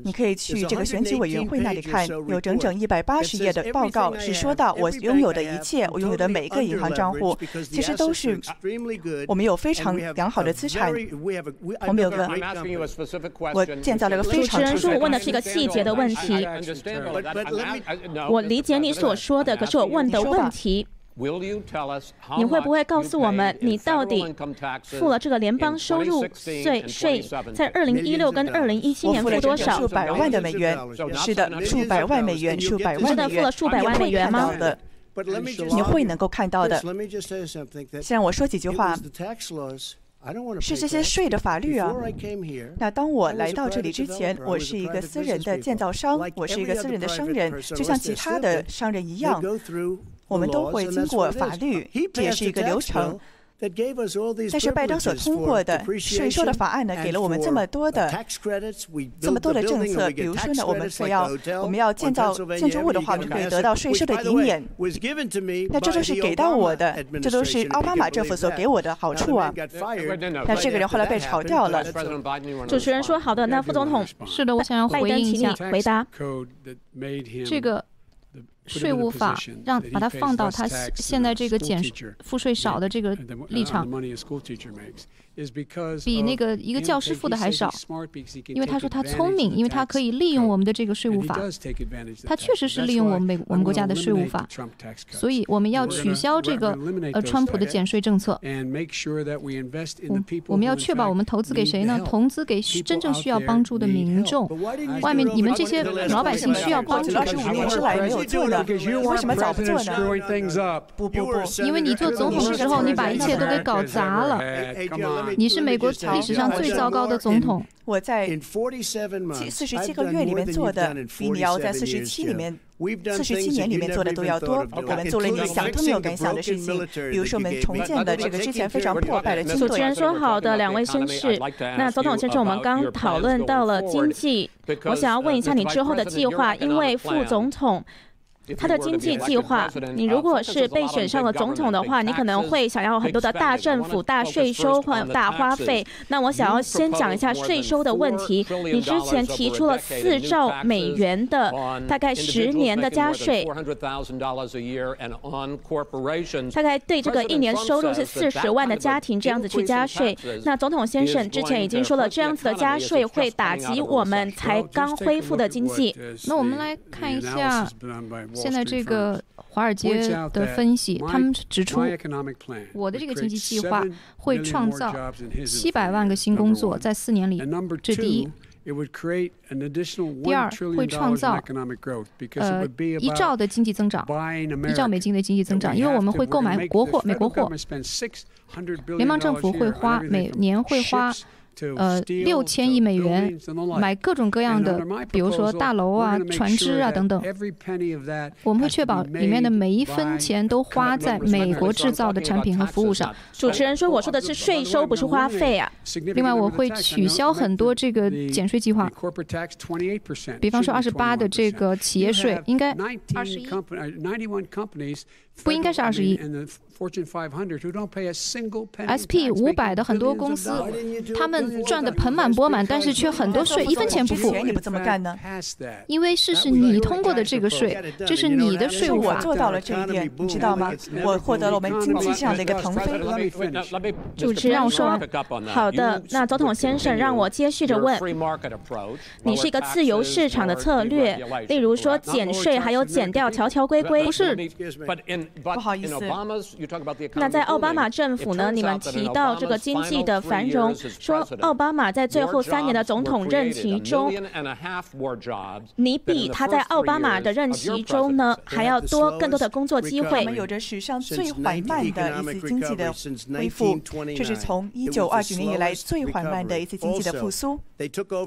你可以去这个选举委员会那里看，有整整一百八十页的报告，是说到我拥有的一切，我拥有的每一个银行账户，其实都是我们有非常良好的资产。我们有个，我建造了个非常。主持人说我问的是一个细节的问题。我理解你所说的，可是我问的问题。你会不会告诉我们，你到底付了这个联邦收入税税，在二零一六跟二零一七年付多少？数百万的美元，是的，数百万美元，数百万美元。真的付了数百万美元吗？你会能够看到的。先让我说几句话。是这些税的法律啊。那当我来到这里之前，我是一个私人的建造商，我是一个私人的商人，就像其他的商人一样。我们都会经过法律，这也是一个流程。但是拜登所通过的税收的法案呢，给了我们这么多的这么多的政策。比如说呢，我们非要我们要建造建筑物的话，我们可以得到税收的抵免。那这都是给到我的，这都是奥巴马政府所给我的好处啊。但这个人后来被炒掉了。主持人说：“好的，那副总统是的，我想要回应一下，回答这个。”税务法让把它放到他现在这个减付税少的这个立场。比那个一个教师付的还少，因为他说他聪明，因为他可以利用我们的这个税务法，他确实是利用我们美我们国家的税务法，所以我们要取消这个呃川普的减税政策。我们要确保我们投资给谁呢？投资给真正需要帮助的民众。外面你们这些老百姓需要帮助，二十五年之来没有做的，为什么早不做呢？不不不，因为你做总统的时候，你把一切都给搞砸了。你是美国历史上最糟糕的总统。我在七四十七个月里面做的，比你要在四十七里面、四十七年里面做的都要多。我们做了你想都没有敢想的事情，比如说我们重建的这个之前非常破败的军队。主持人说好的，两位绅士。那总统先生，我们刚讨论到了经济，我想要问一下你之后的计划，因为副总统。他的经济计划，你如果是被选上了总统的话，你可能会想要很多的大政府、大税收或大花费。那我想要先讲一下税收的问题。你之前提出了四兆美元的大概十年的加税，大概对这个一年收入是四十万的家庭这样子去加税。那总统先生之前已经说了，这样子的加税会打击我们才刚恢复的经济。那我们来看一下。现在这个华尔街的分析，他们指出，我的这个经济计划会创造七百万个新工作，在四年里，这第一。第二，会创造呃一兆的经济增长，一兆美金的经济增长，因为我们会购买国货、美国货，联邦政府会花每年会花。呃，六千亿美元买各种各样的，比如说大楼啊、船只啊等等。我们会确保里面的每一分钱都花在美国制造的产品和服务上。主持人说：“我说的是税收，不是花费啊。”另外，我会取消很多这个减税计划，比方说二十八的这个企业税，应该二十一，不应该是二十一。S.P. 五百的很多公司，他们赚的盆满钵满，但是却很多税一分钱不付。你不这么干呢？因为是是你通过的这个税，这是你的税务法。我做到了这一点，你知道吗？我获得了我们经济上的一个腾飞。主持让我说，好的，那总统先生让我接续着问。你是一个自由市场的策略，例如说减税，还有减掉条条规规。不是，不好意思。那在奥巴马政府呢？你们提到这个经济的繁荣，说奥巴马在最后三年的总统任期中，你比他在奥巴马的任期中呢还要多更多的工作机会。我们有着史上最缓慢的一次经济的恢复，这是从一九二九年以来最缓慢的一次经济的复苏。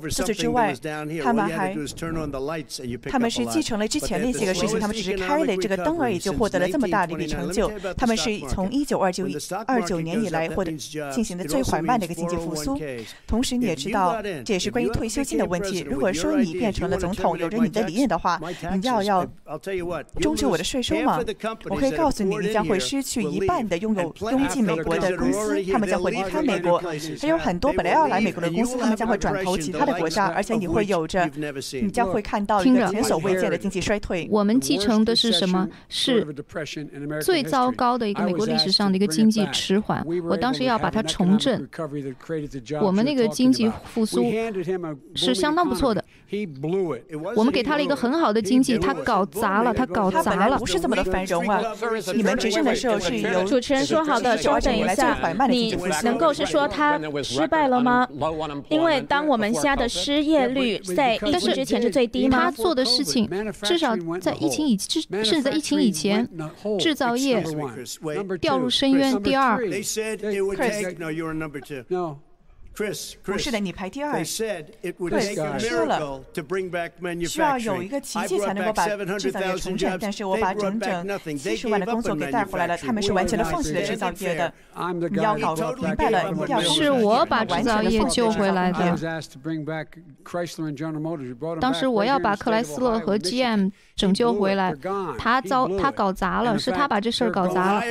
除此之外，他们还他们是继承了之前那些个事情，他们只是开了这个灯而已，就获得了这么大的一笔成就。他们是从一九二九二九年以来，获得进行的最缓慢的一个经济复苏。同时，你也知道，这也是关于退休金的问题。如果说你变成了总统，有着你的理念的话，你要要终止我的税收吗？我可以告诉你，你将会失去一半的拥有拥进美国的公司，他们将会离开美国。还有很多本来要来美国的公司，他们将会转投其他的国家，而且你会有着，你将会看到一个前所未见的经济衰退。我们继承的是什么？是最糟糕的一个美国历史上的一个经济迟缓。我当时要把它重振。我们那个经济复苏是相当不错的。我们给他了一个很好的经济，他搞砸了，他搞砸了。不是这么的繁荣啊！你们执政的时候是由主持人说好的，稍等一下，你能够是说他失败了吗？因为当我们家的失业率在疫情之前是最低吗？他做的事情至少在疫情以至甚至在疫情以前，制造业掉入深渊。第二。不是的，你排第二。对，说了，需要有一个奇迹才能够把制造业重振。但是我把整整七十万的工作给带回来了，他们是完全的放弃了制造业的。你要搞明白了，要是我把制造业救回来的。当时我要把克莱斯勒和 GM 拯救回来，他遭他搞砸了，是他把这事儿搞砸了。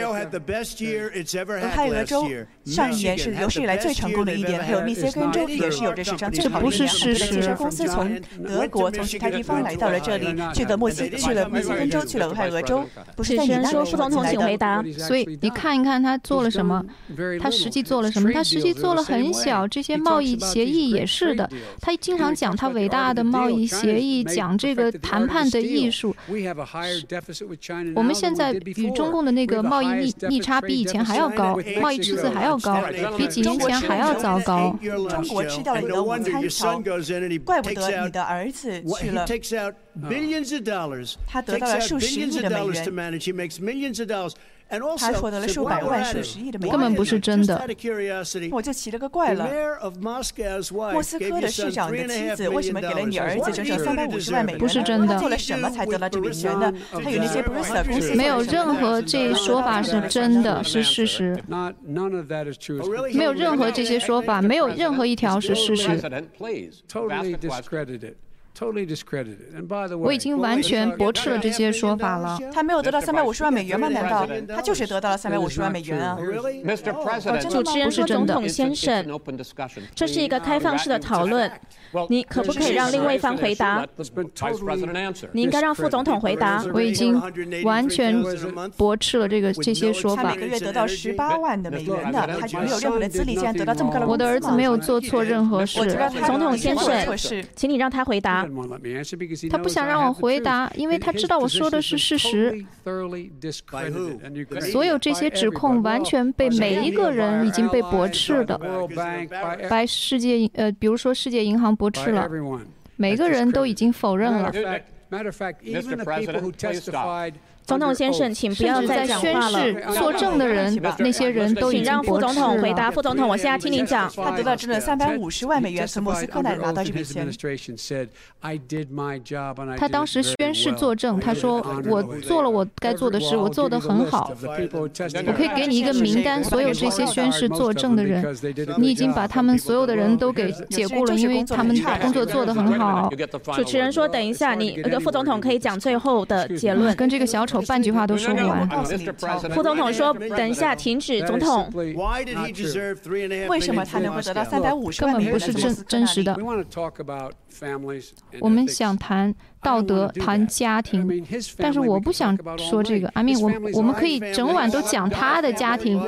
俄亥俄州上一年是有史以来最成功的一年，还有密歇根州也是有着史上最好的一年。我们的汽车公司从德国从其他地方来到了这里，去了墨西去了密歇根州，去了俄亥俄州，不是在你那副总统请回答。所以你看一看他做了什么，他实际做了什么？他实际做了很小，这些贸易协议也是的。他经常讲他伟大的贸易协议，讲这个谈判的艺术。我们现在与中共的那个贸易逆逆差比以前还要高，贸易赤字还要高，比几年前还要糟糕。中国吃掉了你的午餐钱，怪不得你的儿子去了。他得到了数十亿的美元。他获得了数百万、数十亿的美元，根本不是真的。我就奇了个怪了。莫斯科的市长的妻子为什么给了你儿子整整三百五十万美元？不是真的。做了什么才得到这笔钱呢？他有那些 Bruce 公司。没有任何这说法是真的，是事实。没有任何这些说法，没有任何一条是事实。我已经完全驳斥了这些说法了。他没有得到三百五十万美元吗？难道他就是得到了三百五十万美元啊？主持人说：“总统先生，这是一个开放式的讨论，你可不可以让另外一方回答？你应该让副总统回答。我已经完全驳斥了这个这些说法。他每个月得到十八万的美元的，他没有任何的资历，竟然得到这么高的我的儿子没有做错任何事。总统先生，请你让他回答。他不想让我回答，因为他知道我说的是事实。所有这些指控完全被每一个人已经被驳斥的，白世界呃，比如说世界银行驳斥了，每个人都已经否认了。总统先生，请不要再讲话了。作证的人，那些人都已经让副总统回答。副总统，我现在听您讲。他得到整整三百五十万美元，从莫斯科来拿到这笔钱。他当时宣誓作证，他说：“我做了我该做的事，我做得很好。”我可以给你一个名单，所有这些宣誓作证的人，你已经把他们所有的人都给解雇了，因为他们工作做得很好。主持人说：“等一下，你副总统可以讲最后的结论。”跟这个小丑。半句话都说不完。副总统说：“等一下，停止。”总统，为什么他能够得到三百五十万？根本不是真真实的。我们想谈道德，谈家庭，但是我不想说这个。阿明，我我们可以整晚都讲他的家庭。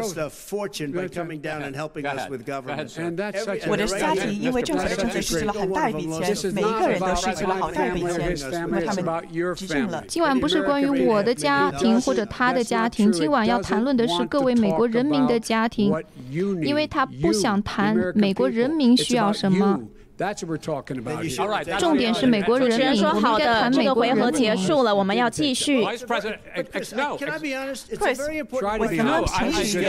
我的家庭因为政府的政策失去了很大一笔钱，每一个人都失去了好大一笔钱，因为他们执政了。今晚不是关于我的家庭或者他的家庭，今晚要谈论的是各位美国人民的家庭，因为他不想谈美国人民需要什么。重点是美国人民。说好的，这个回合结束了，我们要继续。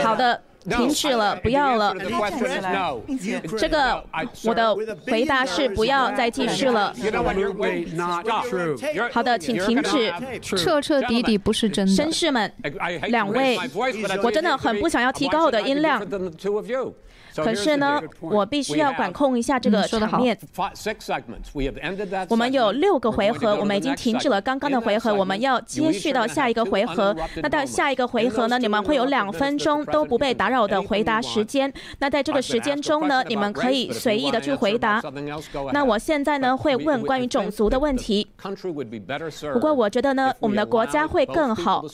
好的。停止了，不要了。这个我的回答是不要再继续了。好的，请停止。彻彻底底不是真的。绅士们，两位，我真的很不想要提高我的音量。可是呢，我必须要管控一下这个场面。我们有六个回合，我们已经停止了刚刚的回合，我们要接续到下一个回合。那到下一个回合呢，你们会有两分钟都不被打扰的回答时间。那在这个时间中呢，你们可以随意的去回答。那我现在呢会问关于种族的问题。不过我觉得呢，我们的国家会更好，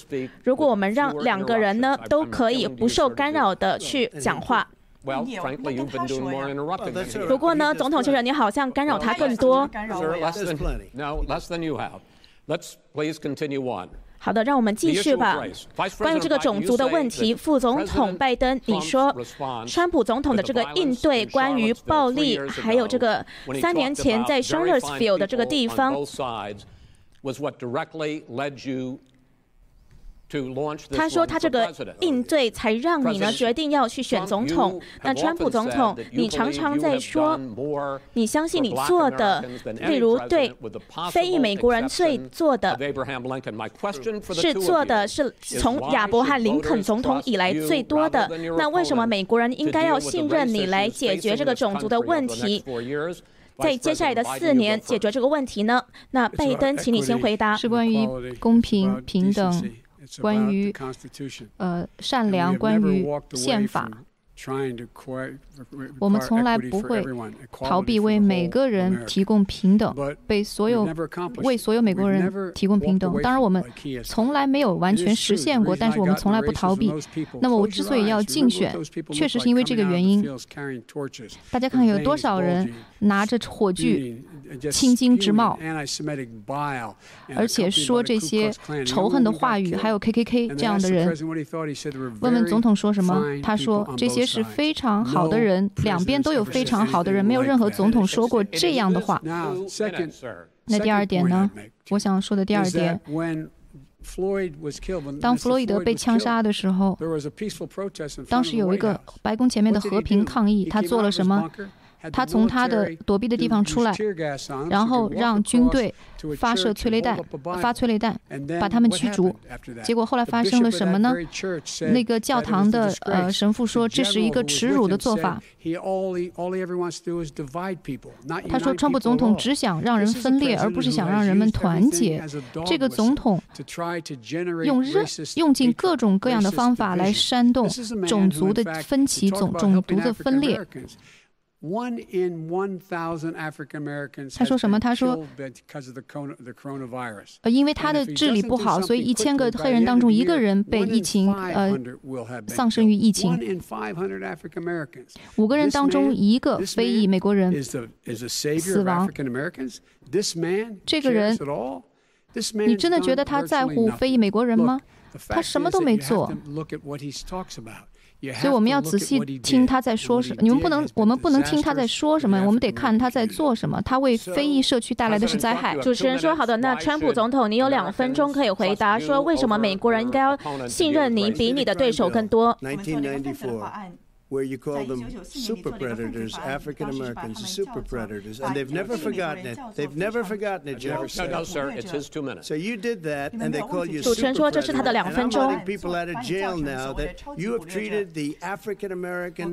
如果我们让两个人呢都可以不受干扰的去讲话。不过呢，总统先生，你好像干扰他更多。好的，让我们继续吧。关于这个种族的问题，副总统拜登，你说，川普总统的这个应对，关于暴力，还有这个三年前在 Charlottesville 的这个地方。他说他这个应对才让你呢决定要去选总统。那川普总统，你常常在说，你相信你做的，例如对非裔美国人最做的，是做的是从亚伯汉林肯总统以来最多的。那为什么美国人应该要信任你来解决这个种族的问题？在接下来的四年解决这个问题呢？那拜登，请你先回答。是关于公平平等。关于呃善良，关于宪法，我们从来不会逃避为每个人提供平等，被所有为所有美国人提供平等。当然，我们从来没有完全实现过，但是我们从来不逃避。那么，我之所以要竞选，确实是因为这个原因。大家看看有多少人拿着火炬。青筋直冒，而且说这些仇恨的话语，还有 K K K 这样的人。问问总统说什么？他说这些是非常好的人，两边都有非常好的人，没有任何总统说过这样的话。那第二点呢？我想说的第二点，当弗洛伊德被枪杀的时候，当时有一个白宫前面的和平抗议，他做了什么？他从他的躲避的地方出来，然后让军队发射催泪弹，发催泪弹，把他们驱逐。结果后来发生了什么呢？那个教堂的呃神父说这是一个耻辱的做法。他说川普总统只想让人分裂，而不是想让人们团结。这个总统用任用尽各种各样的方法来煽动种族的分歧，种种族的分裂。他说什么？他说，呃，因为他的治理不好，所以一千个黑人当中一个人被疫情呃丧生于疫情。五个人当中一个非裔美国人死亡。这个人，你真的觉得他在乎非裔美国人吗？他什么都没做。所以我们要仔细听他在说什么。你们不能，我们不能听他在说什么，我们得看他在做什么。他为非裔社区带来的是灾害。主持人说：“好的，那川普总统，你有两分钟可以回答，说为什么美国人应该要信任你，比你的对手更多。” Where you call them super predators, African Americans, super predators, and they've never forgotten it. They've never forgotten it, Jeff. No, no, sir, it's his two minutes. So you did that, and they call you super predators. And I'm letting people out of jail now that you have treated the African American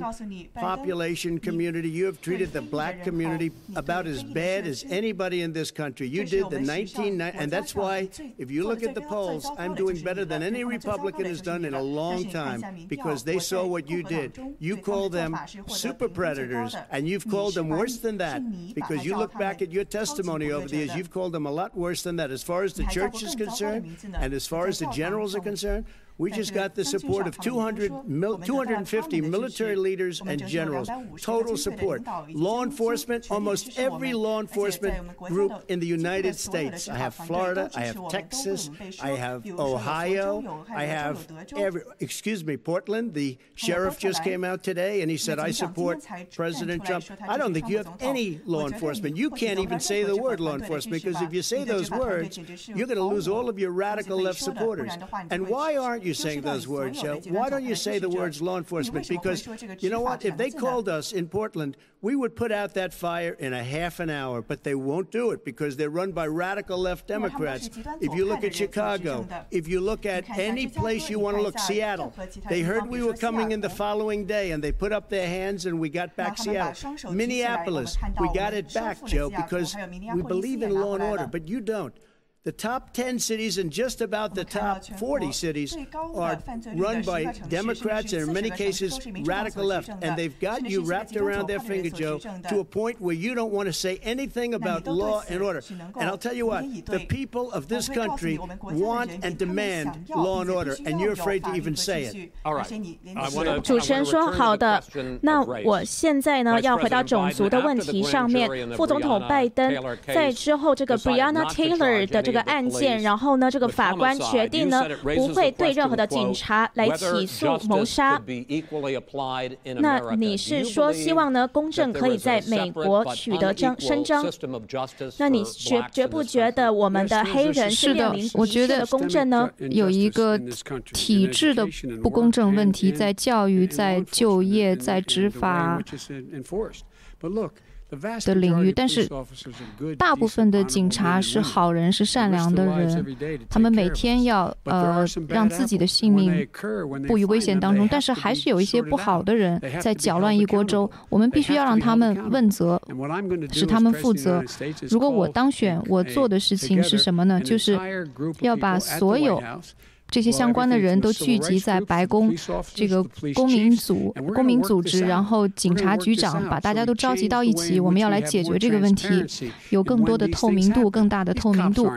population community, you have treated the black community about as bad as anybody in this country. You did the 1990, and that's why, if you look at the polls, I'm doing better than any Republican has done in a long time because they saw what you did. You call them super predators, and you've called them worse than that because you look back at your testimony over the years, you've called them a lot worse than that as far as the church is concerned and as far as the generals are concerned. We just got the support of 200 mil, 250 military leaders and generals, total support. Law enforcement, almost every law enforcement group in the United States. I have Florida, I have Texas, I have Ohio, I have every, excuse me, Portland. The sheriff just came out today and he said, I support President Trump. I don't think you have any law enforcement. You can't even say the word law enforcement because if you say those words, you're going to lose all of your radical left supporters. And why aren't you saying those words, Joe? Why don't you say the words law enforcement? Because you know what? If they called us in Portland, we would put out that fire in a half an hour, but they won't do it because they're run by radical left Democrats. If you look at Chicago, if you look at any place you want to look, Seattle, they heard we were coming in the following day and they put up their hands and we got back Seattle. Minneapolis, we got it back, Joe, because we believe in law and order, but you don't. The top 10 cities and just about the top 40 cities are run by Democrats and in many cases radical left. And they've got you wrapped around their finger, Joe, to a point where you don't want to say anything about law and order. And I'll tell you what, the people of this country want and demand law and order, and you're afraid to even say it. All right. 主持人说：“好的，那我现在呢要回到种族的问题上面。副总统拜登在之后这个 Breonna Taylor 的这个。” 个案件，然后呢，这个法官决定呢不会对任何的警察来起诉谋杀。那你是说希望呢公正可以在美国取得章伸张？那你觉觉不觉得我们的黑人是面临我觉得公正呢？有一个体制的不公正问题，在教育、在就业、在执法。的领域，但是大部分的警察是好人，是善良的人，他们每天要呃让自己的性命不于危险当中，但是还是有一些不好的人在搅乱一锅粥，我们必须要让他们问责，使他们负责。如果我当选，我做的事情是什么呢？就是要把所有。这些相关的人都聚集在白宫，这个公民组、公民组织，然后警察局长把大家都召集到一起，我们要来解决这个问题，有更多的透明度、更大的透明度。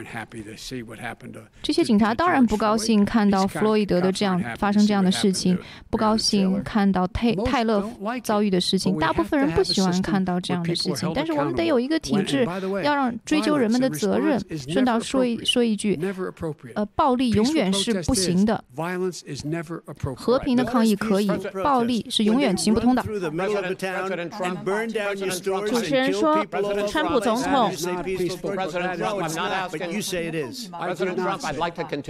这些警察当然不高兴看到弗洛伊德的这样发生这样的事情，不高兴看到泰泰勒遭遇的事情。大部分人不喜欢看到这样的事情，但是我们得有一个体制，要让追究人们的责任。顺道说一说一句，呃，暴力永远是。不行的，和平的抗议可以，暴力是永远行不通的。主持人说，川普总统，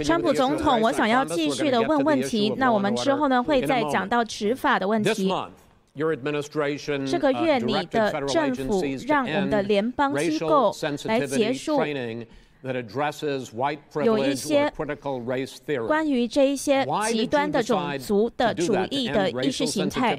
川普总统，我想要继续的问问题。那我们之后呢，会再讲到执法的问题。这个月，你的政府让我们的联邦机构来结束。有一些关于这一些极端的种族的主义的意识形态，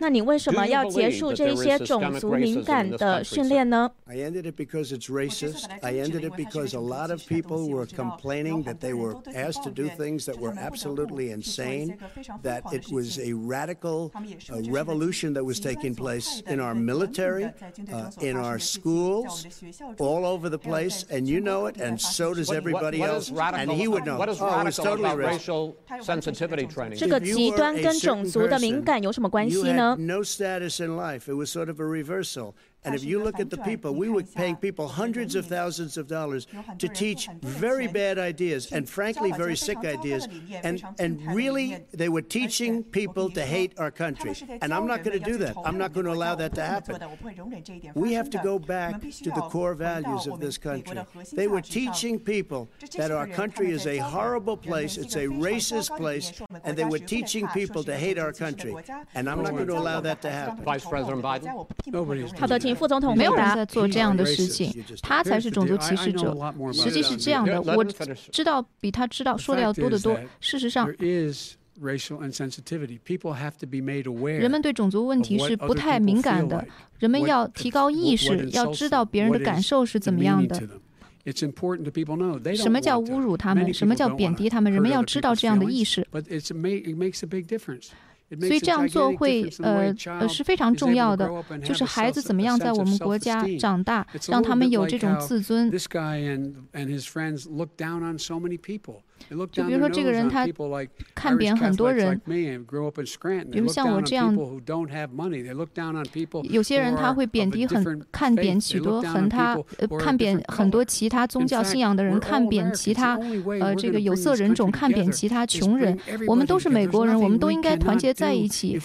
那你为什么要结束这一些种族敏感的训练呢？I ended it because it's racist. I ended it because a lot of people were complaining that they were asked to do things that were absolutely insane, that it was a radical revolution that was taking place in our military, uh, in our schools, all over the place. and you know it, and so does everybody else, and he would know. Oh, it's totally racial sensitivity training. 这个极端跟种族的敏感有什么关系呢？No status in life. It was sort of a reversal. And if you look at the people, we were paying people hundreds of thousands of dollars to teach very bad ideas and frankly very sick ideas. And, and really, they were teaching people to hate our country. And I'm not going to do that. I'm not going to allow that to happen. We have to go back to the core values of this country. They were teaching people that our country is a horrible place, it's a racist place, and they were teaching people to hate our country. And I'm not going to allow that to happen. Vice President Biden? Nobody's 请副总统没有人在做这样的事情，他才是种族歧视者。实际是这样的，我知道比他知道说的要多得多。事实上，人们对种族问题是不太敏感的。人们要提高意识，要知道别人的感受是怎么样的。什么叫侮辱他们？什么叫贬低他们？人们要知道这样的意识。所以这样做会呃呃是非常重要的，就是孩子怎么样在我们国家长大，让他们有这种自尊。就比如说，这个人他看扁很多人，比如像我这样，有些人他会贬低很看扁许多很他看扁很多其他宗教信仰的人，看扁其他呃这个有色人种，看扁其他穷人。我们都是美国人，我们都应该团结在一起。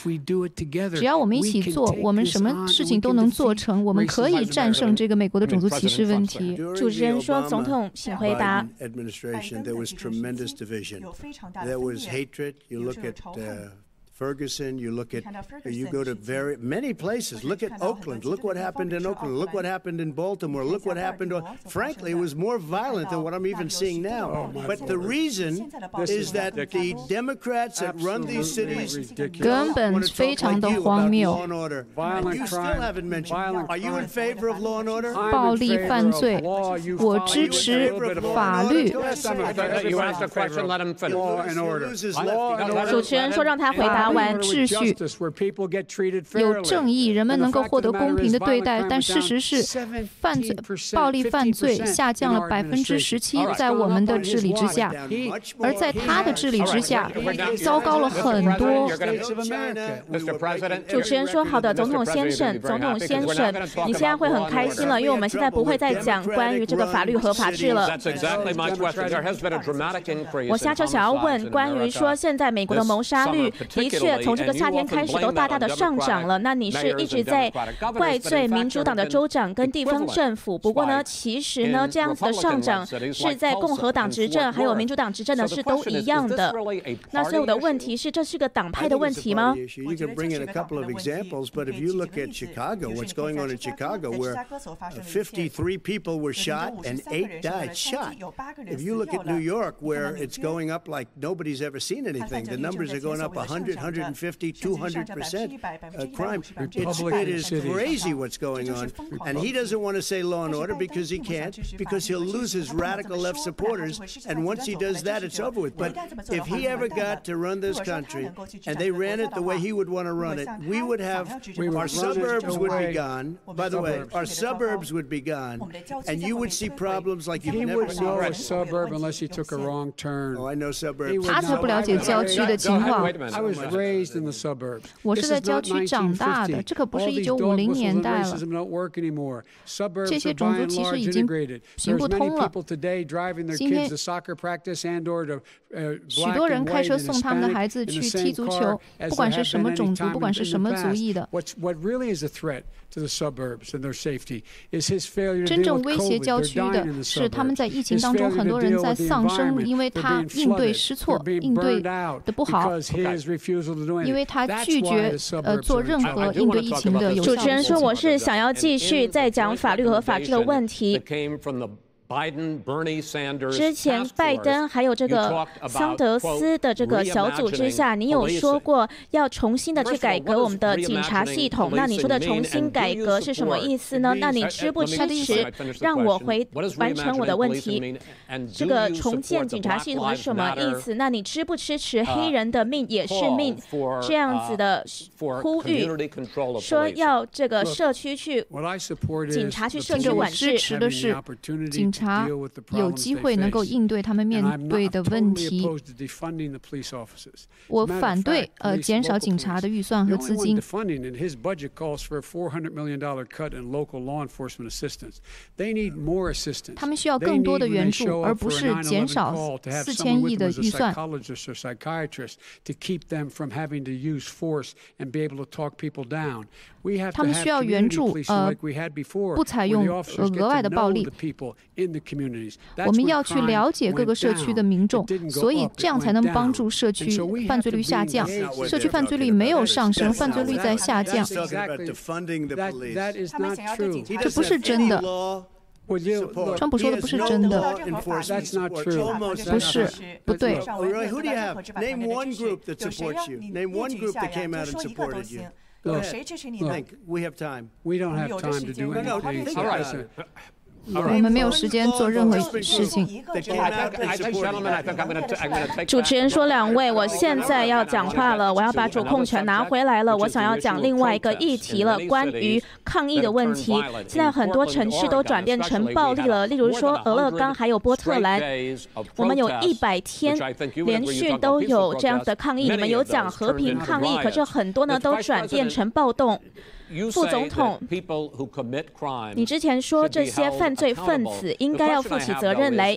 只要我们一起做，我们什么事情都能做成。我们可以战胜这个美国的种族歧视问题。主持人说：“总统，请回答。” Tremendous division. There was hatred. You look at Ferguson, you look at, you go to very many places. Look at Oakland. Look what happened in Oakland. Look what happened in Baltimore. Look what happened. Frankly, it was more violent than what I'm even seeing now. But the reason is that the Democrats that run these cities 根本非常的荒谬。You still haven't mentioned. Are you in favor of law and order? 暴力犯罪，我支持法律。You asked a question, let him finish. 主持人说让他回答。 完秩序，有正义，人们能够获得公平的对待。但事实是，犯罪、暴力犯罪下降了百分之十七，在我们的治理之下，而在他的治理之下，糟糕了很多。主持人说：“好的，总统先生，总统先生，你现在会很开心了，因为我们现在不会再讲关于这个法律和法治了。”我下车想要问关于说，现在美国的谋杀率的确从这个夏天开始都大大的上涨了。那你是一直在怪罪民主党的州长跟地方政府？不过呢，其实呢，这样子的上涨是在共和党执政还有民主党执政的是都一样的。那所以我的问题是，这是个党派的问题吗？where it's going up like nobody's ever seen anything. The numbers are going up 100, 150, 200 percent uh, crime. It's, it is crazy what's going on, and he doesn't want to say law and order because he can't, because he'll lose his radical left supporters. And once he does that, it's over with. But if he ever got to run this country and they ran it the way he would want to run it, we would have our suburbs would be gone. By the way, our suburbs would be gone, and you would see problems like you've never seen. a suburb unless he took a wrong turn. Oh, I know suburbs. 他才不了解郊区的情况。 I was raised in the suburbs. 我是在郊区长大的，这可不是一九五零年代了。这些种族其实已经行不通了。今天，许多人开车送他们的孩子去踢足球，不管是什么种族，不管是什么族裔的。真正威胁郊区的是，他们在疫情当中，很多人在丧生，因为他应对失措，应对的不好，因为他拒绝呃做任何应对疫情的有效。主持人说：“我是想要继续再讲法律和法治的问题。”之前拜登还有这个桑德斯的这个小组之下，你有说过要重新的去改革我们的警察系统。那你说的重新改革是什么意思呢？那你支不支持？让我回完成我的问题。这个重建警察系统是什么意思？那你支不支持黑人的命也是命这样子的呼吁？说要这个社区去警察去社区管制，支持的是警察。他有机会能够应对他们面对的问题。我反对呃减少警察的预算和资金。他们需要更多的援助，而不是减少四千亿的预算。他们需要援助，呃，不采用额外的暴力。我们要去了解各个社区的民众，所以这样才能帮助社区犯罪率下降。社区犯罪率没有上升，犯罪率在下降。这不是真的。川普说的不是真的。不是，不对。有谁支持你呢？We have time. We don't have time to do anything. All right. 我们没有时间做任何事情。主持人说：“两位，我现在要讲话了，我要把主控权拿回来了。我想要讲另外一个议题了，关于抗议的问题。现在很多城市都转变成暴力了，例如说俄勒冈还有波特兰，我们有一百天连续都有这样子的抗议。你们有讲和平抗议，可是很多呢都转变成暴动。”副总统，你之前说这些犯罪分子应该要负起责任来。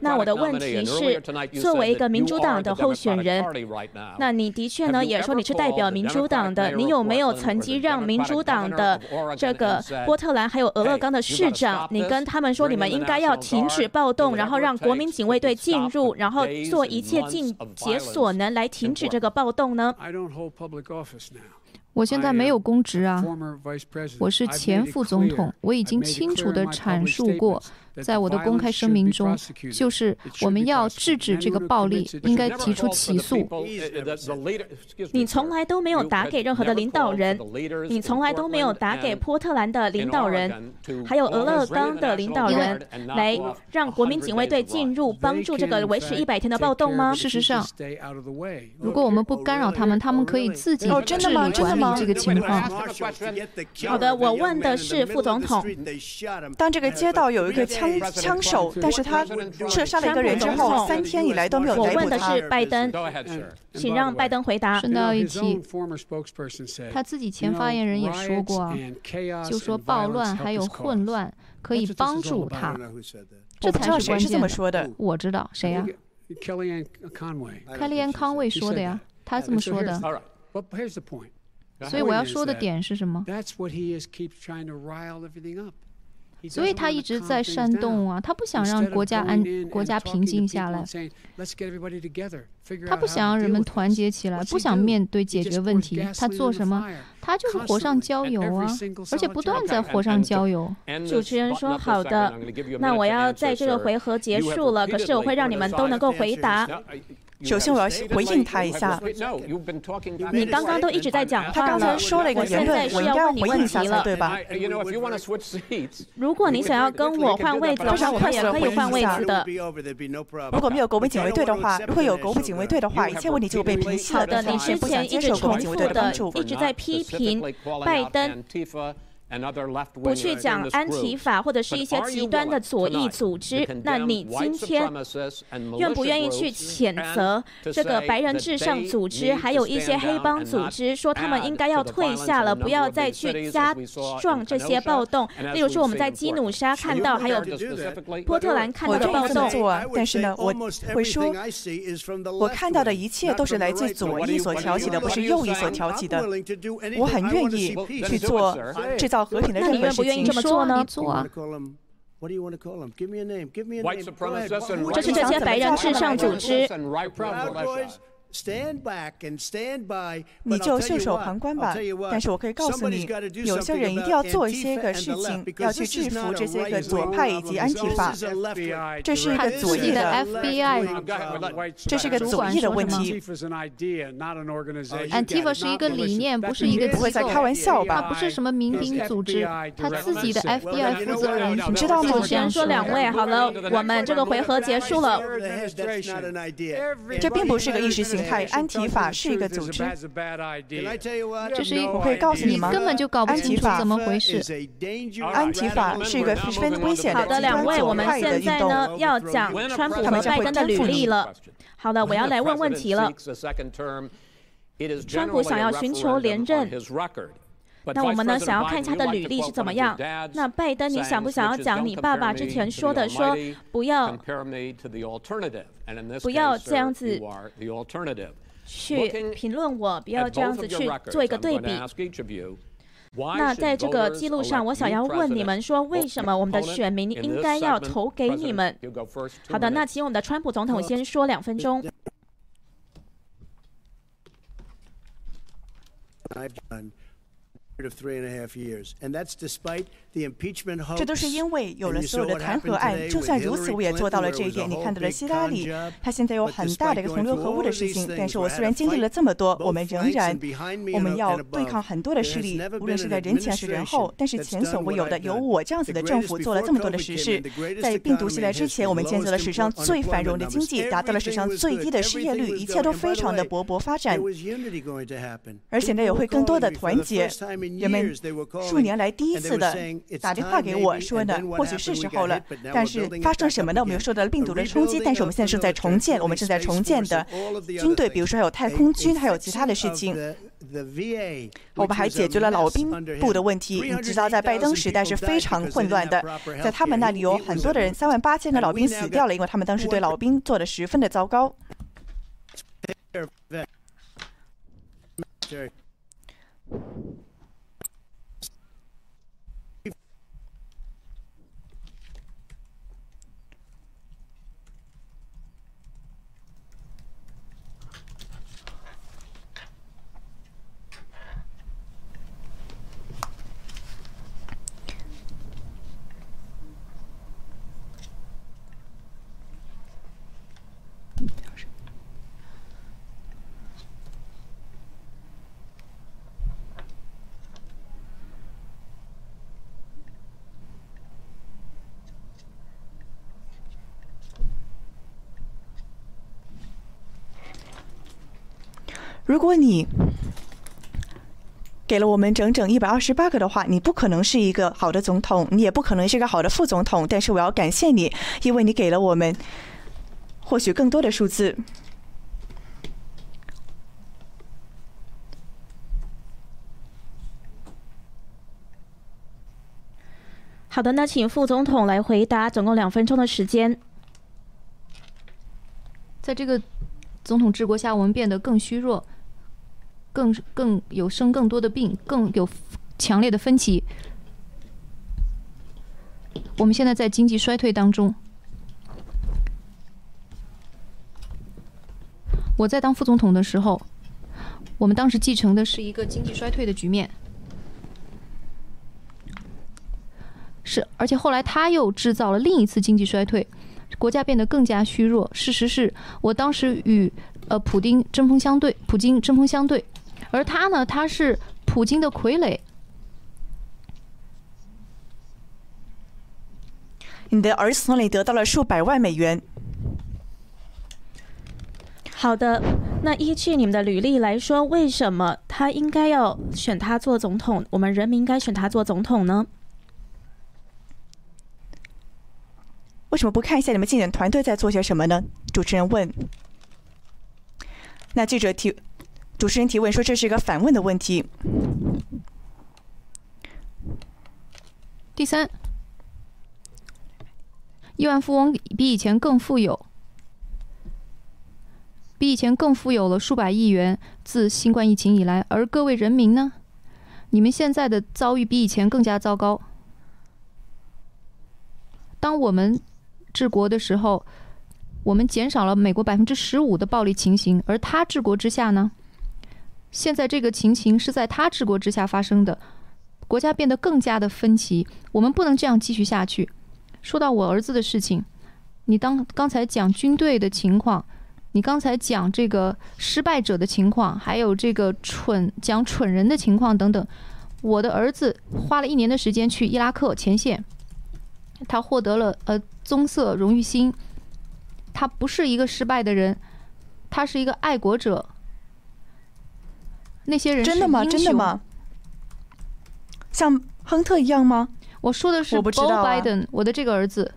那我的问题是，作为一个民主党的候选人，那你的确呢也说你是代表民主党的，你有没有曾经让民主党的这个波特兰还有俄勒冈的市长，你跟他们说你们应该要停止暴动，然后让国民警卫队进入，然后做一切尽解所能来停止这个暴动呢？我现在没有公职啊，我是前副总统，我已经清楚地阐述过在我的公开声明中，就是我们要制止这个暴力，应该提出起诉。你从来都没有打给任何的领导人，你从来都没有打给波特兰的领导人，还有俄勒冈的领导人，来让国民警卫队进入，帮助这个维持一百天的暴动吗？事实上，如果我们不干扰他们，他们可以自己治理管理这个情况。好的，我问的是副总统，当这个街道有一个枪。枪手，但是他射杀了一个人之后，三天以来都没有逮捕他。我问的是拜登，请让拜登回答。顺道一提，他自己前发言人也说过啊，就说暴乱还有混乱可以帮助他，这才是关键的。我知道谁呀？凯利安康威说的呀，他这么说的。所以我要说的点是什么？所以他一直在煽动啊，他不想让国家安国家平静下来，他不想让人们团结起来，不想面对解决问题。他做什么？他就是火上浇油啊，而且不断在火上浇油。主持人说好的，那我要在这个回合结束了，可是我会让你们都能够回答。首先，我要回应他一下。你刚刚都一直在讲，他刚才说了一个言论，我应该回应一下了，对吧？如果你想要跟我换位子的话，我们也可以换位子的。如果没有国民警卫队的话，如果有国民警卫队的话，一切问题就会被平息了。好的，你之前一直重复的，一直在批评拜登。不去讲安提法或者是一些极端的左翼组织，那你今天愿不愿意去谴责这个白人至上组织，还有一些黑帮组织，说他们应该要退下了，不要再去加壮这些暴动？例如说我们在基努沙看到，还有波特兰看到的暴动。但是呢，我会说，我看到的一切都是来自左翼所挑起的，不是右翼所挑起的。我很愿意去做制造。和平的任何事情，这么做呢？这是这些白人至上组织。你就袖手旁观吧。但是我可以告诉你，有些人一定要做一些个事情，要去制服这些个左派以及安提法。这是一个左翼的 FBI，这是一个左翼的问题。安提法是一个理念，不是一个不会在开玩笑吧？他不是什么民兵组织，他自己的 FBI 负责人，你知道吗？先说两位好了，我们这个回合结束了。这并不是个意识形态。安提法是一个组织，这是一，我可以告诉你吗？根本就搞不清楚怎么回事。安提法是一个十分危险的好的，两位，我们现在呢要讲川普和拜登的履历了。好的，我要来问问题了。川普想要寻求连任，那我们呢想要看一下他的履历是怎么样？那拜登，你想不想要讲你爸爸之前说的，说不要？不要这样子去评论我，不要这样子去做一个对比。那在这个记录上，我想要问你们说，为什么我们的选民应该要投给你们？好的，那请我们的川普总统先说两分钟。这都是因为有了所有的弹劾案。就算如此，我也做到了这一点。你看到了希拉里，她现在有很大的一个同流合污的事情。但是我虽然经历了这么多，我们仍然我们要对抗很多的势力，无论是在人前还是人后。但是前所未有的，有我这样子的政府做了这么多的实事。在病毒袭来之前，我们建设了史上最繁荣的经济，达到了史上最低的失业率，一切都非常的勃勃发展。而且呢，也会更多的团结。人们数年来第一次的打电话给我说呢或许是时候了但是发生了什么呢？我们又受到了病毒的冲击但是我们现在正在重建我们正在重建的军队比如说还有太空军还有其他的事情。我们还解决了老兵部的问题你知道在拜登时代是非常混乱的。在他们那里有很多的人三万八千个老兵死掉了因为他们当时对老兵做的十分的糟糕。如果你给了我们整整一百二十八个的话，你不可能是一个好的总统，你也不可能是一个好的副总统。但是我要感谢你，因为你给了我们或许更多的数字。好的，那请副总统来回答，总共两分钟的时间。在这个总统治国下，我们变得更虚弱，更更有生更多的病，更有强烈的分歧。我们现在在经济衰退当中。我在当副总统的时候，我们当时继承的是一个经济衰退的局面。是，而且后来他又制造了另一次经济衰退，国家变得更加虚弱。事实是我当时与呃普丁针锋相对，普京针锋相对，而他呢，他是普京的傀儡。你的儿子从那里得到了数百万美元。好的，那依据你们的履历来说，为什么他应该要选他做总统？我们人民应该选他做总统呢？为什么不看一下你们竞选团队在做些什么呢？主持人问。那记者提，主持人提问说这是一个反问的问题。第三，亿万富翁比以前更富有，比以前更富有了数百亿元。自新冠疫情以来，而各位人民呢？你们现在的遭遇比以前更加糟糕。当我们。治国的时候，我们减少了美国百分之十五的暴力情形，而他治国之下呢？现在这个情形是在他治国之下发生的，国家变得更加的分歧。我们不能这样继续下去。说到我儿子的事情，你当刚才讲军队的情况，你刚才讲这个失败者的情况，还有这个蠢讲蠢人的情况等等，我的儿子花了一年的时间去伊拉克前线。他获得了呃棕色荣誉星，他不是一个失败的人，他是一个爱国者。那些人真的吗？真的吗？像亨特一样吗？我说的是 Joe Biden，我的这个儿子。